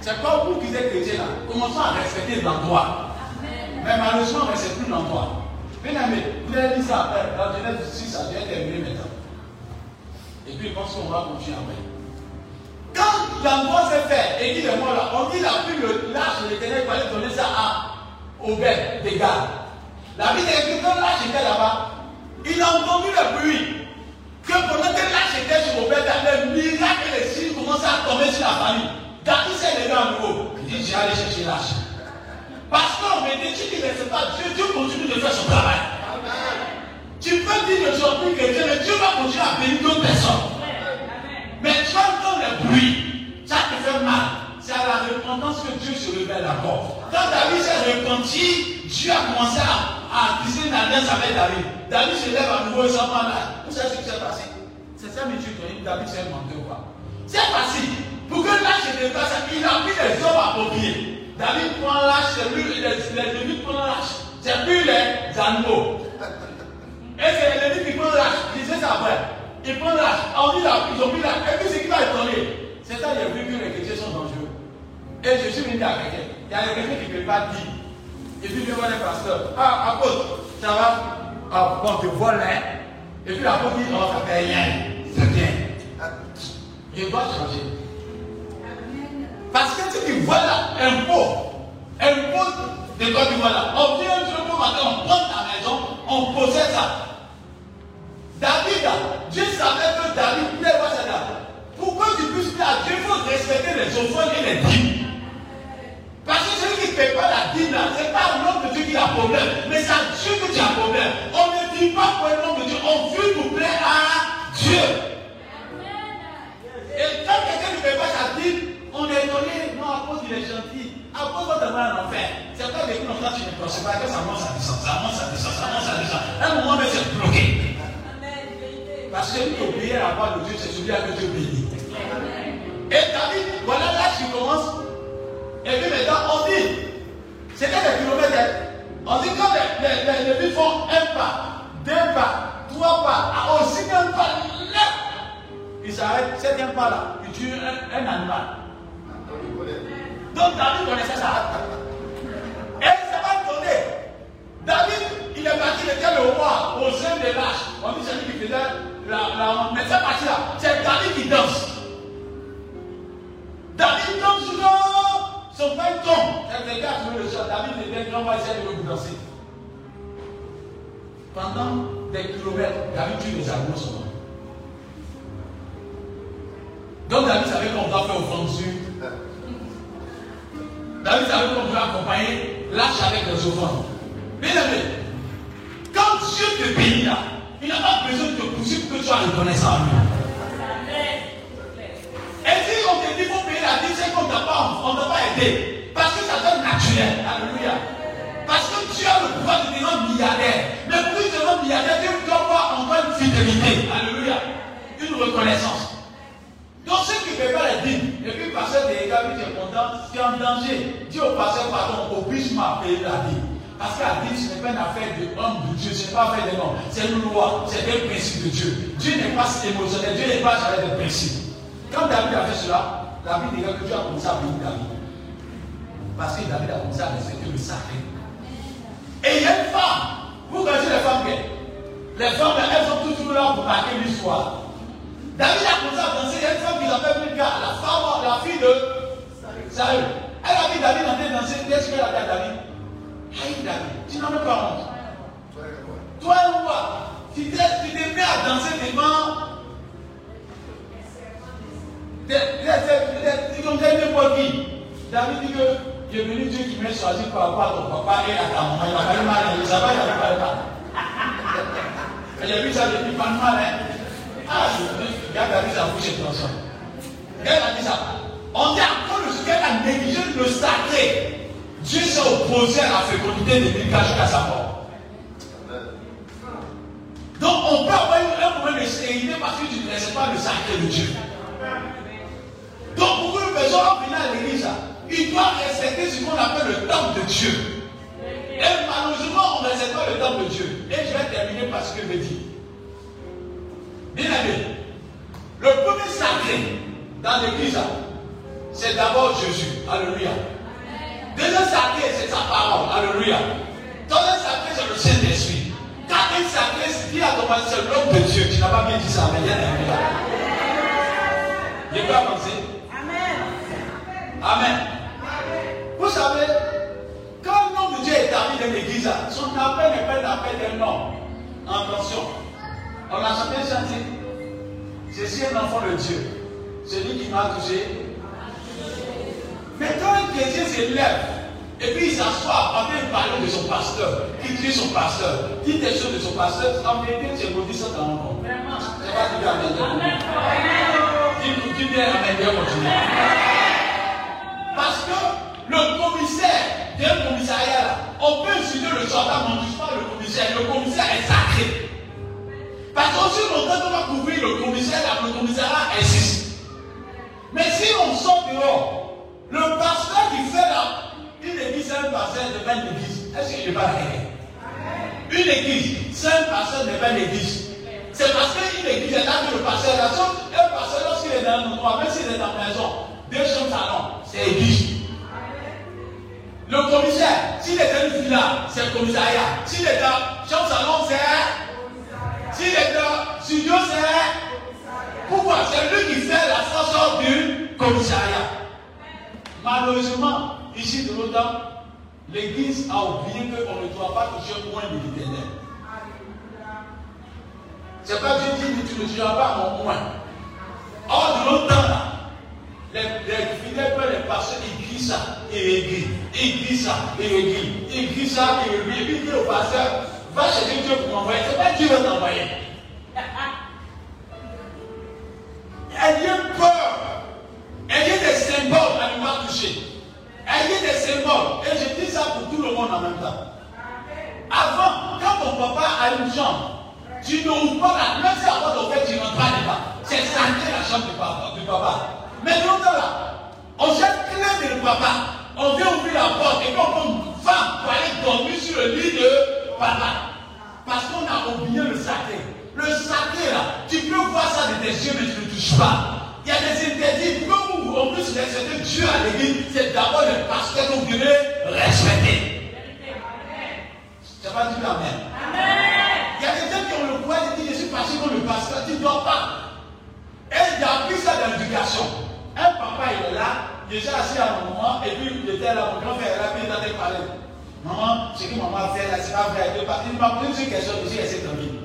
C'est pas vous qui êtes chrétiens là. Commençons à respecter l'endroit. Mais malheureusement, on ne respecte plus l'endroit. Bien aimé, vous avez dit ça après. Dans Genèse 6, ça vient terminer maintenant. Et puis, je pense qu'on va continuer après. Quand l'endroit s'est fait, et dit le mot là, on dit il a pris le lâche de l'éternel pour aller donner ça à Obed des gars. La vie est que quand lâche était là-bas, il a entendu le bruit. Que pendant que lâche était sur Obed, le miracle et les signes commencent à tomber sur la famille. David s'est levé à nouveau. Il dit, j'ai allé chercher lâche. Parce qu'on me dit, tu dis, mais c'est pas Dieu, Dieu continue de faire son travail. Tu peux dire que plus chrétien, mais Dieu va continuer à bénir d'autres personnes. Mais tu entends le bruit, ça te fait mal. C'est à la repentance que Dieu se révèle d'abord. Quand David s'est repenti, Dieu a commencé à, à tisser alliance avec David. David se lève à nouveau et s'en va là. Vous savez ce qui s'est passé? C'est ça, mais Dieu connaît. David s'est menteur ou pas? C'est facile. Pour que l'âge se déplace, il a pris les hommes appropriés. David prend l'âge, c'est lui, les, les Lévites prennent l'âge? C'est plus les animaux. Et c'est les Lévites qui prennent l'âge. Disais ça après. Ils prennent l'âge. On dit là, ils ont pris l'âge. Et puis ce qui va étonner, c'est ça, il a vu que les chrétiens sont dangereux. Et je suis venu à quelqu'un. Il y a chrétiens qui ne peuvent pas dire. Et puis je vois les pasteurs. Ah, apôtre, ça va? Ah, bon, te vole, hein. Et puis l'apôtre dit, oh, ça fait rien. C'est bien. Je dois changer. Parce que tu vois là, un pot, un pot de quoi tu vois là, on vient pot matin, on prend ta maison, on possède ça. David, Dieu savait que David plaît pas ça là. Pourquoi tu puisses plaire à Dieu, faut respecter les offrandes et les dîmes. Parce que celui qui ne paie pas la dîme ce n'est pas un homme de Dieu qui a problème, mais c'est à Dieu que tu as problème. On ne dit pas pour un homme de Dieu, on veut nous plaire à Dieu. Et quand quelqu'un ne paie pas sa dîme, on est étonné, non, à cause il est gentil. À cause de demain en enfer. C'est pas que quand tu ne penses pas que ça monte, ça descend, ça monte, ça descend, ça monte, ça descend. À un moment, mais c'est bloqué. Parce que lui obéir à la voix de Dieu, c'est celui à que Dieu bénit. Et David, voilà là qui commence. Et puis maintenant, on dit, c'était des kilomètres. On dit quand les, les, les, les font un pas, deux pas, trois pas, à aussi un pas, là, ils s'arrêtent, c'est un pas là, ils tuent un, un animal. Donc David connaissait ça. Et ça va donner. David, il est parti, il était le roi au sein des lâches. On dit c'est lui qui faisait la, Mais cette partie-là, c'est David qui danse. David danse souvent, son frère tombe. Quelqu'un a trouvé le sol. David était grand, va essayer de le danser. Pendant des kilomètres, David tue les animaux souvent. Donc David savait qu'on doit faire offrande sur. David savait qu'on doit accompagner l'âge avec les offrandes. Bien aimé, quand Dieu te bénit là, il n'a pas besoin de te pousser pour que tu sois reconnaissant à lui. Et si on te dit qu'il faut payer la dîme, c'est qu'on ne t'a pas, aidé. Parce que ça donne naturel. Alléluia. Parce que tu as le pouvoir de devenir milliardaire. Mais pour tu deviennes milliardaire, tu dois avoir encore une fidélité. Alléluia. Une reconnaissance. Donc ceux qui ne paient pas la dîme, et puis passer des David est content, tu es en danger. Dis au pasteur, pardon, oblige m'a appeler David. Parce Bible, ce n'est pas une affaire de homme de Dieu, ce n'est pas une affaire de homme. C'est une loi, c'est un principe de Dieu. Dieu n'est pas émotionnel, Dieu n'est pas jamais de principe. Quand David a fait cela, David dit que Dieu a commencé à bénir David. Parce que David a commencé à respecter le sacré. Et il y a une femme. Vous connaissez les femmes Les femmes, elles sont toujours là pour marquer l'histoire. David a commencé à danser. Il y a une femme qui s'appelle Mika, la femme, la fille de Saül. Elle a vu David en train de danser. Qu'est-ce qu'elle a dit à David? Aïe David, tu n'en as pas honte. Toi, quoi Tu t'es mis à danser devant. Ils ont pour qui David dit que il est venu Dieu qui m'a choisi par rapport à ton papa et à ta maman. Il a pas mal, il n'a pas mal. J'ai vu ça depuis pas mal, hein. Ah, je dis, regarde David, sa bouche est ensemble. Elle a dit ça. On dit encore le qu'elle a négligé le sacré. Dieu s'est opposé à la fécondité de Mika jusqu'à sa mort. Donc on peut avoir un moment de stérilité parce que tu ne respectes pas le sacré de Dieu. Donc pour une personne venir à l'église, il doit respecter ce qu'on appelle le temple de Dieu. Et malheureusement, on ne respecte pas le temple de Dieu. Et je vais terminer par ce que je dis. Bien aimé, le premier sacré dans l'église, c'est d'abord Jésus. Alléluia. Deuxième sacré, c'est sa parole. Alléluia. Troisième sacré, c'est le Saint-Esprit. Quatrième sacré, qui a commencé, c'est l'homme de Dieu. Tu n'as pas bien dit ça, mais il y a Je peux avancer. Amen. Vous savez, quand nom de Dieu est établi dans l'église, son appel n'est pas l'appel d'un nom. Attention. On a jamais chanté. Je suis un enfant de Dieu. Celui qui m'a touché. Mais quand un chrétien s'élève, et puis il s'assoit train de parler de son pasteur, qui tue son pasteur, dit des choses de son pasteur, en vérité, tu es maudit ça dans le monde. C'est pas du Amen. Dis, dis bien Amen, bien continuer. Parce que le commissaire d'un commissariat, on peut utiliser le gendarme, on n'utilise pas le commissaire. Le commissaire est sacré. Parce qu'aussi longtemps qu'on va couvrir le commissaire, le commissariat existe. Mais si on sort dehors, le pasteur qui fait là, une église, c'est un pasteur de pas une église. Est-ce que je pas rien Une église, c'est un pasteur de pas une église. C'est parce qu'une église est là que le pasteur, la chose, un pasteur, lorsqu'il est dans le endroit, même s'il est dans la maison, deux chambres salon, c'est église. Le commissaire, s'il est dans une villa, c'est le commissariat. S'il est dans chambre salon, c'est. S'il est dans studio, c'est. Pourquoi? C'est lui qui fait la fonction du commissariat. Malheureusement, ici de l'OTAN, l'Église a oublié qu'on ne doit pas toucher au moins de l'éternel. C'est pas Dieu dit, tu ne tueras pas mon moins. Or, de l'OTAN, les, les fidèles, les pasteurs, ils crient ça et. Ils. Ils crient ça et puis, dit au pasteur, va chercher Dieu pour m'envoyer. C'est pas Dieu qui va t'envoyer. Ayez peur. Ayez des symboles à ne pas toucher. Ayez des symboles. Et je dis ça pour tout le monde en même temps. Avant, quand ton papa a une chambre, tu n'ouvres pas la. Même si avant ton fait, tu n'entres pas. C'est sacré la chambre du papa. Mais longtemps là, on jette clé de papa. On vient ouvrir la porte et quand on va pour aller dormir sur le lit de papa. Parce qu'on a oublié le sacré. Le sacré là, tu peux voir ça de tes yeux, mais tu ne touches pas. Il y a des interdits. Vous, en plus, respecter Dieu à l'église, c'est d'abord le pasteur que vous devez respecter. Tu n'as pas dit Amen. Il y a des gens qui ont le pouvoir de dire Je suis passé comme le pasteur. Tu ne dois pas. Et il a appris ça dans l'éducation. Un papa, il est là, il est assis à un moment, et puis il était là, mon grand frère est là, puis il était parler. Maman, ce que maman fait là, c'est pas vrai. Il m'a posé une question, je suis resté tranquille.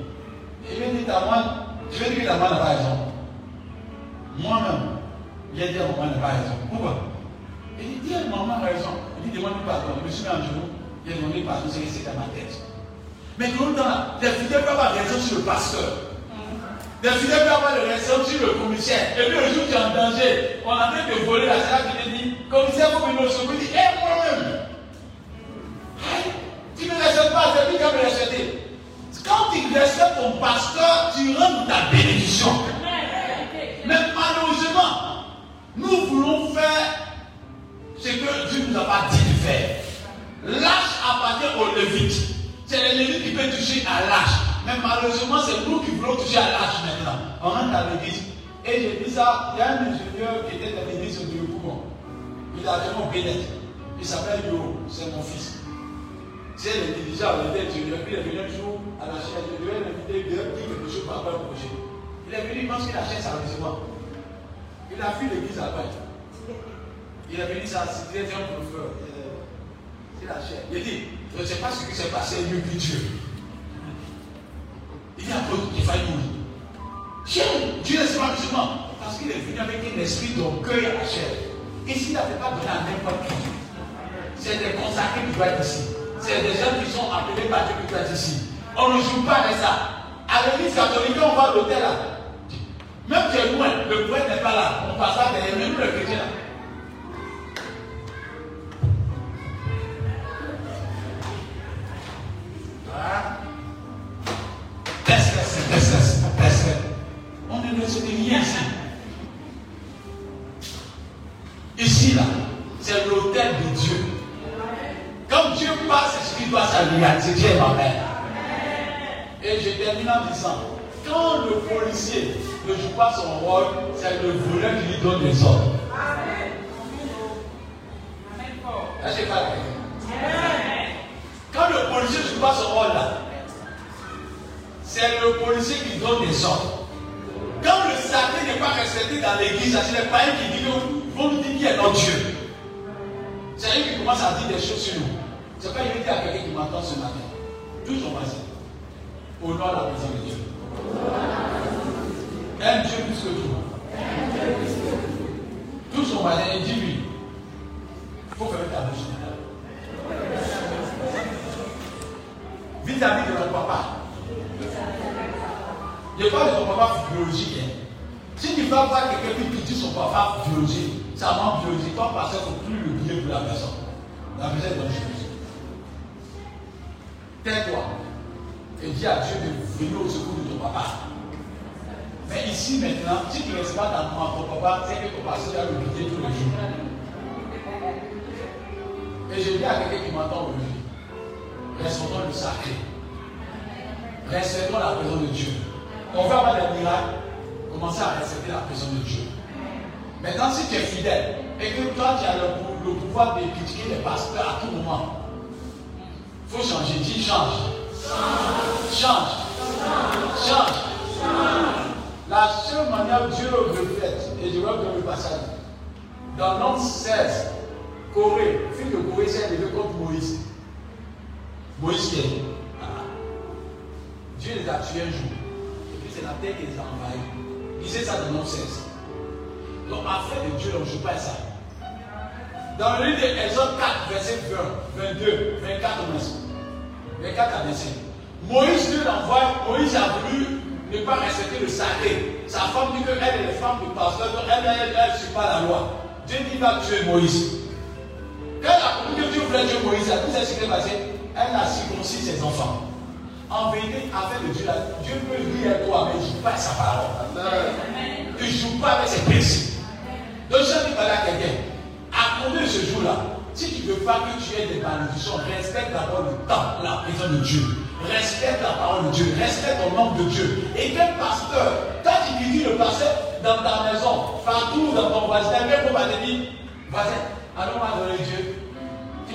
Il m'a dit, ta maman, je vais dire que ta maman n'a pas raison. Moi-même, j'ai dit à maman n'a pas raison. Pourquoi? Il dit, maman a raison. Il dit, demande pardon. Je me suis mis en genou, il a demandé pardon, c'est resté dans ma tête. Mais longtemps, les fidèles peuvent avoir raison sur le pasteur. Les fidèles peuvent avoir raison sur le commissaire. Et puis le jour où tu es en danger, on a fait de voler la salle qui te dit, commissaire, vous venez au secours. Il dit, hé, moi-même. Tu ne respectes pas, c'est lui qui va me respecter. Quand tu respectes ton pasteur, tu rentres ta bénédiction. Mais malheureusement, nous voulons faire ce que Dieu nous a pas dit de faire. L'âge appartient aux Lévites. C'est les Lévites qui peuvent toucher à l'âge. Mais malheureusement, c'est nous qui voulons toucher à l'âge maintenant. On rentre dans l'église. Et j'ai dit ça, il y a un ingénieur qui était dans l'église de Dieu Il a tellement Bénet. Il s'appelle Yo, c'est mon fils. C'est le dirigeant, il était ingénieur. Il est venu un jour à la chaîne, il devait l'inviter, il devait dire quelque chose par rapport projet. Il est venu parce qu'il achète sa recevoir. Il a vu l'église à Paris. Il est venu, ça c'était un professeur. C'est la chair. Il dit, je ne sais pas ce qui s'est passé, mieux que Dieu. Il a peur qu'il faille mourir. Dieu, Dieu est seulement parce qu'il est venu avec un esprit d'orgueil à la chair. Et s'il n'avait pas donné à n'importe qui, c'est des consacrés qui doivent être ici. C'est des gens qui sont appelés par Dieu qui doivent être ici. On ne joue pas de ça. À l'église catholique, on bala pastor de yɛ mɛ nu rɛ kete la.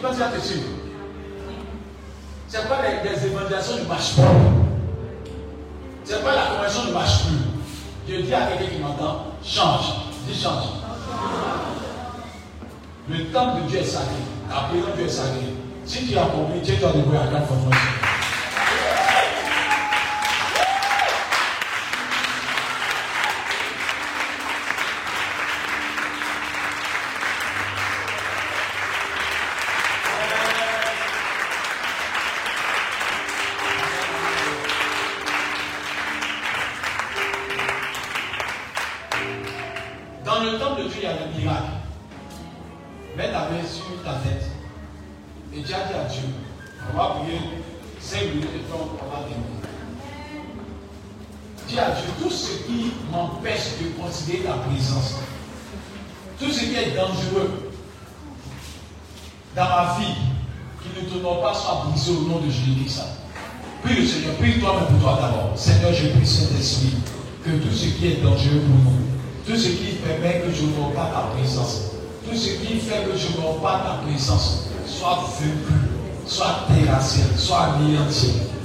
Tu penses. C'est pas les, les évangélisations ne marchent pas. C'est pas la conversion ne marche plus. Je dis à quelqu'un qui m'entend, change. Dis change. Le temple de Dieu est sacré. La prière de Dieu est sacrée. Si tu as compris, Dieu t'a dévoilé à grande formation.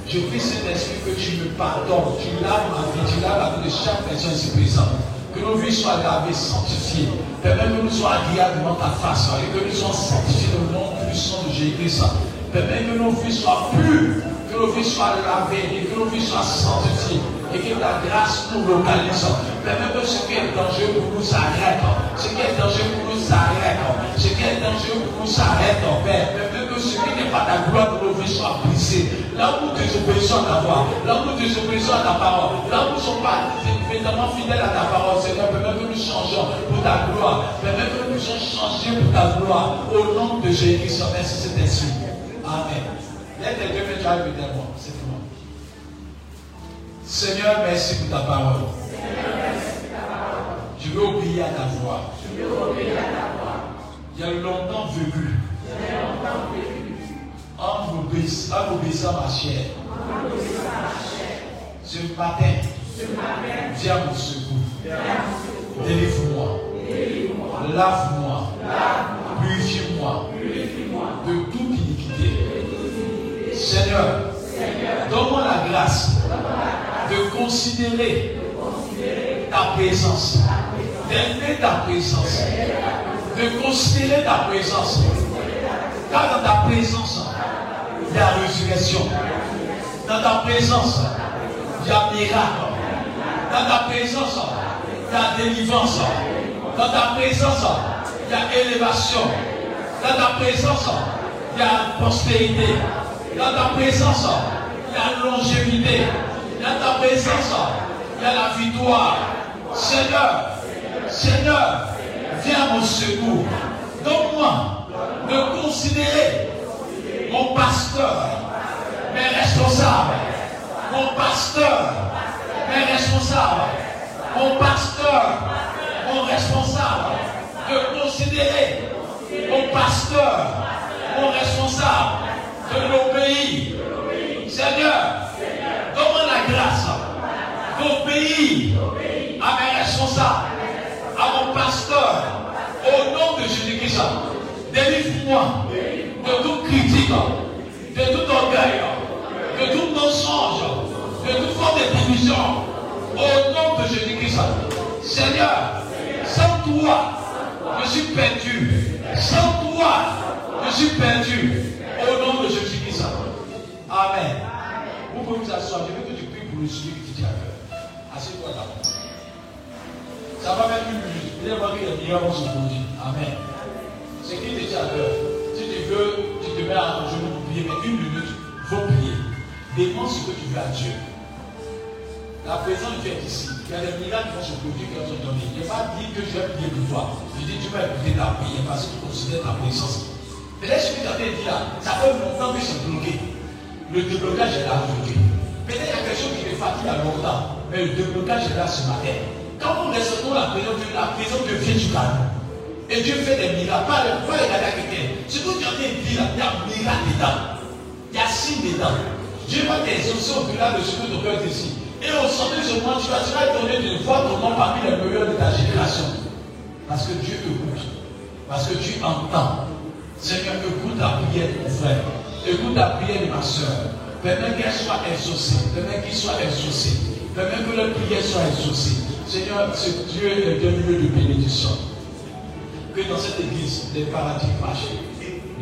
Je prie Saint-Esprit que tu me pardonnes, tu laves ma vie, tu laves la vie de chaque personne ici présente. Que nos vies soient lavées, sanctifiées. Permets que nous soyons agréables devant ta face et que nous soyons sanctifiés le nom puissant de Jésus-Christ. Permets que nos vies soient pures, que nos vies soient lavées et que nos vies soient sanctifiées et que ta grâce nous localise. Permets que ce qui est dangereux pour nous s'arrête. Ce qui est dangereux pour nous s'arrête. Ce qui est dangereux pour nous s'arrête, Père. Que ce qui n'est pas ta gloire de nos vies soit brisé. Là où nous désobéissons à ta voix, là où nous désobéissons à ta parole, là où nous ne sommes pas évidemment fidèles à ta parole, Seigneur, permets que nous changeons pour ta gloire. Permets que nous soyons changés pour ta gloire. Au nom de Jésus-Christ, merci cet esprit. Amen. The devil drive with them all. C'est tout. Seigneur, merci pour ta parole. Je veux obéir à ta voix. Il y a longtemps vécu. En obéissant, ma chair. Ce matin, viens à mon secours. Délivre-moi. Lave-moi. Purifie-moi de toute iniquité. Seigneur, donne-moi la grâce de considérer ta présence, d'aimer ta présence, de considérer ta présence. Dans ta présence, il y a résurrection. Dans ta présence, il y a miracle. Dans ta présence, il y a délivrance. Dans ta présence, il y a élévation. Dans ta présence, il y a prospérité. Dans ta présence, il y a longévité. Dans ta présence, il y a la victoire. Seigneur, Seigneur, viens mon secours. Donne-moi de considérer mon pasteur, mes responsables, mon pasteur, mes responsables, mon pasteur, mon responsable, de considérer mon pasteur, mon responsable, de l'obéir. Seigneur, donne-moi la grâce d'obéir à mes responsables, à mon pasteur, au nom de Jésus-Christ. De toute critique, de tout orgueil, de tout mensonge, de toute forme de division, au nom de Jésus-Christ. Seigneur, sans toi, je suis perdu. Sans toi, je suis perdu. Au nom de Jésus-Christ. Amen. Vous pouvez vous asseoir. Je veux que tu pries pour le suivi qui à cœur. Assieds-toi d'abord. Ça va une minute. Vous allez voir que les meilleurs vont se produire. Amen. Ce qui te tient à cœur. Si tu veux, tu te mets à un genou pour prier, mais une minute, il faut prier. Demande ce que tu veux à Dieu. La présence de Dieu est ici. Il y a des miracles qui vont se produire, qui vont se donner. Je n'ai pas dit que je vais prier pour toi. Je dis tu vas écouter ta prière parce que tu considères ta présence. Peut-être ce que as dit là, ça fait longtemps que c'est bloqué. Le déblocage est là aujourd'hui. Peut-être qu'il y a quelque chose qui te fatigue à longtemps, mais le déblocage est là ce matin. Quand nous recevons la présence de la présence de Dieu du calme. Et Dieu fait des miracles. Pas les, pas quelqu'un. Ce que tu as dit il y a miracle dedans. Il y a signe dedans. Dieu va t'exaucer au-delà de ce que ton cœur décide. Et au sommet de ce moment, tu vas, tu vas étonner de voir ton nom parmi les meilleurs de ta génération. Parce que Dieu écoute. Parce que tu entends. Seigneur, écoute la prière de mon frère. Écoute la prière de ma soeur. Permets qu'elle soit exaucée. Permets qu'il soit exaucé. Permets que leur prière soit exaucée. Seigneur, ce Dieu est un lieu de bénédiction. Que dans cette église, les paradis marchent.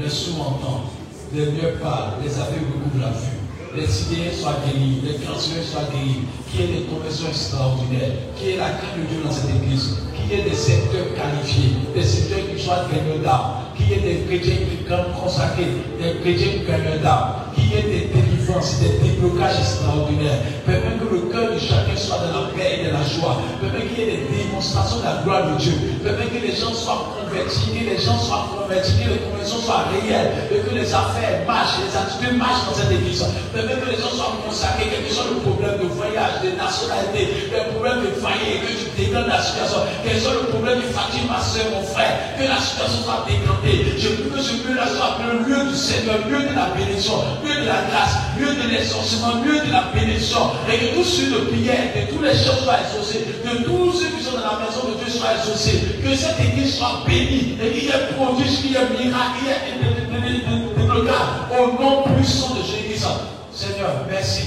Les sourds entendent. Les mieux parlent. Les aveugles recouvrent la vue. Les idées soient guéris, les cancers soient guéris, qu'il y ait des conversions extraordinaires, qu'il y ait la crainte de Dieu dans cette église, qu'il y ait des secteurs qualifiés, des secteurs qui soient gagnants d'âme, qu'il y ait des chrétiens qui consacrés, des chrétiens gagnants d'âme, qu'il y ait des délivrances, des déblocages extraordinaires. Permets que le cœur de chacun soit dans la paix et dans la joie. Permets qu'il y ait des démonstrations de la gloire de Dieu. Permets que les gens soient convertis, que les gens soient convertis, que les conversions soient réelles, et que les affaires marchent, les attitudes marchent dans cette église. Permets que les gens soient consacrés, quel que soit le problème de voyage, de nationalité, le problème de faillite, que tu dégaines la situation, quel que soit le problème de fatigue, ma soeur, mon frère, que la situation soit décantée. Je veux que ce lieu-là soit le lieu du Seigneur. Seigneur, lieu de la bénédiction, lieu de la grâce, de l'exorcisme, lieu de la bénédiction. Et que tous ceux de prière, que tous les choses soient exaucés, que tous ceux qui sont dans la maison de Dieu soient exaucés, que cette église soit bénie et qu'il y ait prodige, qu'il y ait miracle, qu'il y ait débloquage au nom puissant de Jésus-Christ. Seigneur, merci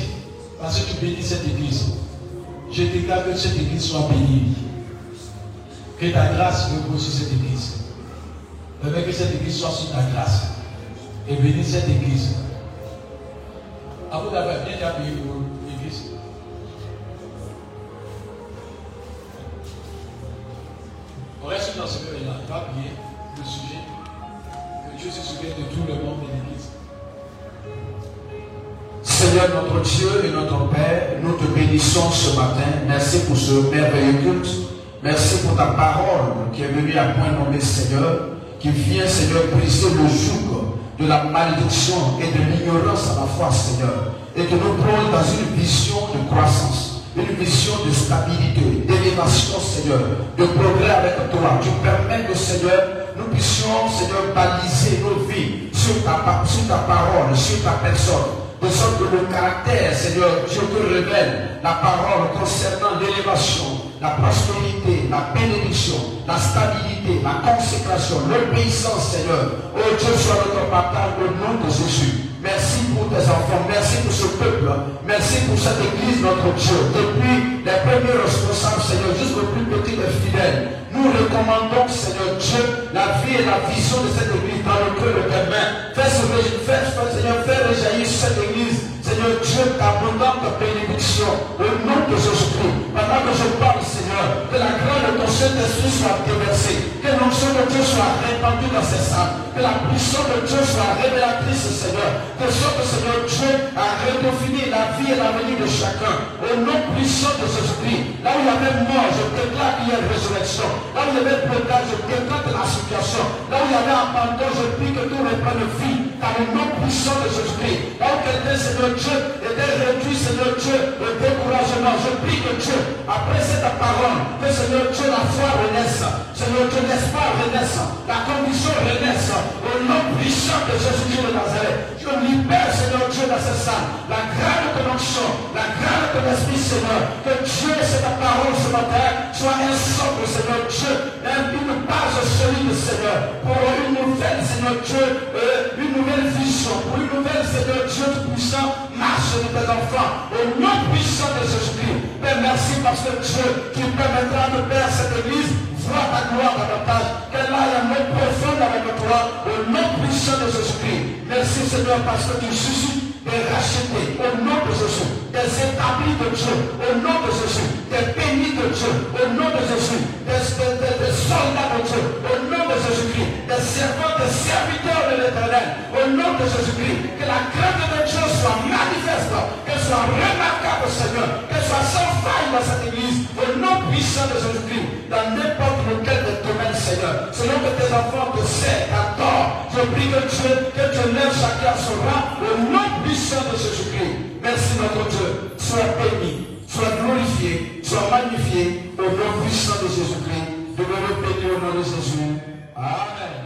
parce que tu bénis cette église. Je déclare que cette église soit bénie. Que ta grâce repose sur cette église. Que cette église soit sous ta grâce. Et bénis cette église. À vous d'avoir bien appuyé pour l'église. On reste dans ce va prier le sujet. Que Dieu se souvienne de tout le monde de l'église. Seigneur notre Dieu et notre Père, nous te bénissons ce matin. Merci pour ce merveilleux culte. Merci pour ta parole qui est venue à point nommé Seigneur, qui vient Seigneur briser le joug de la malédiction et de l'ignorance à la fois Seigneur, et que nous plonge dans une vision de croissance, une vision de stabilité, d'élévation Seigneur, de progrès avec toi. Tu permets que Seigneur, nous puissions Seigneur baliser nos vies sur ta, sur ta parole, sur ta personne de sorte que le caractère, Seigneur, Dieu te révèle la parole concernant l'élévation, la prospérité, la bénédiction, la stabilité, la consécration, l'obéissance, Seigneur. Oh Dieu, soit notre partage au nom de Jésus. Merci pour tes enfants, merci pour ce peuple, merci pour cette église, notre Dieu. Depuis les premiers responsables, Seigneur, jusqu'au plus petit des fidèles, nous recommandons, Seigneur Dieu, la vie et la vision de cette église dans le cœur de tes mains. Fais, Seigneur, fais rejaillir cette église, Seigneur Dieu, ta abondante bénédiction au nom de Jésus-Christ. Pendant que je parle, Seigneur, que la grâce de ton Saint-Esprit soit déversée, que l'onction de Dieu soit répandue dans ces salles, que la puissance de Dieu soit révélatrice, Seigneur, de sorte Seigneur Dieu a redéfini la vie et l'avenir de chacun. Au nom puissant de Jésus-Christ, là où il y avait mort, je déclare qu'il y a une résurrection. Là où il y avait blocage, je déclare de la situation. Là où il y avait abandon, je prie que tout reprenne vie. Par le nom puissant de Jésus-Christ. Où quelqu'un, Seigneur Dieu, était réduit, Seigneur Dieu, le découragement. Je prie que Dieu, après cette parole, que Seigneur Dieu, la foi renaisse. Seigneur Dieu, l'espoir renaisse. La condition renaisse. Au nom puissant de Jésus-Christ de Nazareth. Je libère, Seigneur Dieu, dans cette salle. La grande connexion, la grande de l'Esprit, Seigneur. Que Dieu, cette parole ce matin, soit un socle, Seigneur Dieu. Une base solide, Seigneur. Pour une nouvelle, Seigneur Dieu, euh, une nouvelle vision. Pour une nouvelle, Seigneur Dieu tout-puissant, marche de tes enfants. Au nom puissant de Jésus-Christ. Merci parce que Dieu, qui permettra de faire cette église vois ta gloire davantage, qu'elle aille en mot profonde avec toi, au nom puissant de Jésus-Christ. Merci Seigneur parce que tu suscites des rachetés au nom de Jésus, des établis de Dieu au nom de Jésus, des bénis de Dieu au nom de Jésus, des, des, soldats de Dieu au nom de Jésus-Christ, des servants, des serviteurs de l'éternel au nom de Jésus-Christ. Que la crainte de Dieu soit manifeste, qu'elle soit remarquable Seigneur, qu'elle soit sans faille dans cette église au nom puissant de Jésus-Christ, dans n'importe lequel des domaines Seigneur, selon que tes enfants te servent, Je prie que Dieu, que Dieu lève chacun son rang au nom puissant de Jésus-Christ. Merci notre Dieu. Sois béni, sois glorifié, sois magnifié au nom puissant de Jésus-Christ. Demeure béni au nom de Jésus. Amen.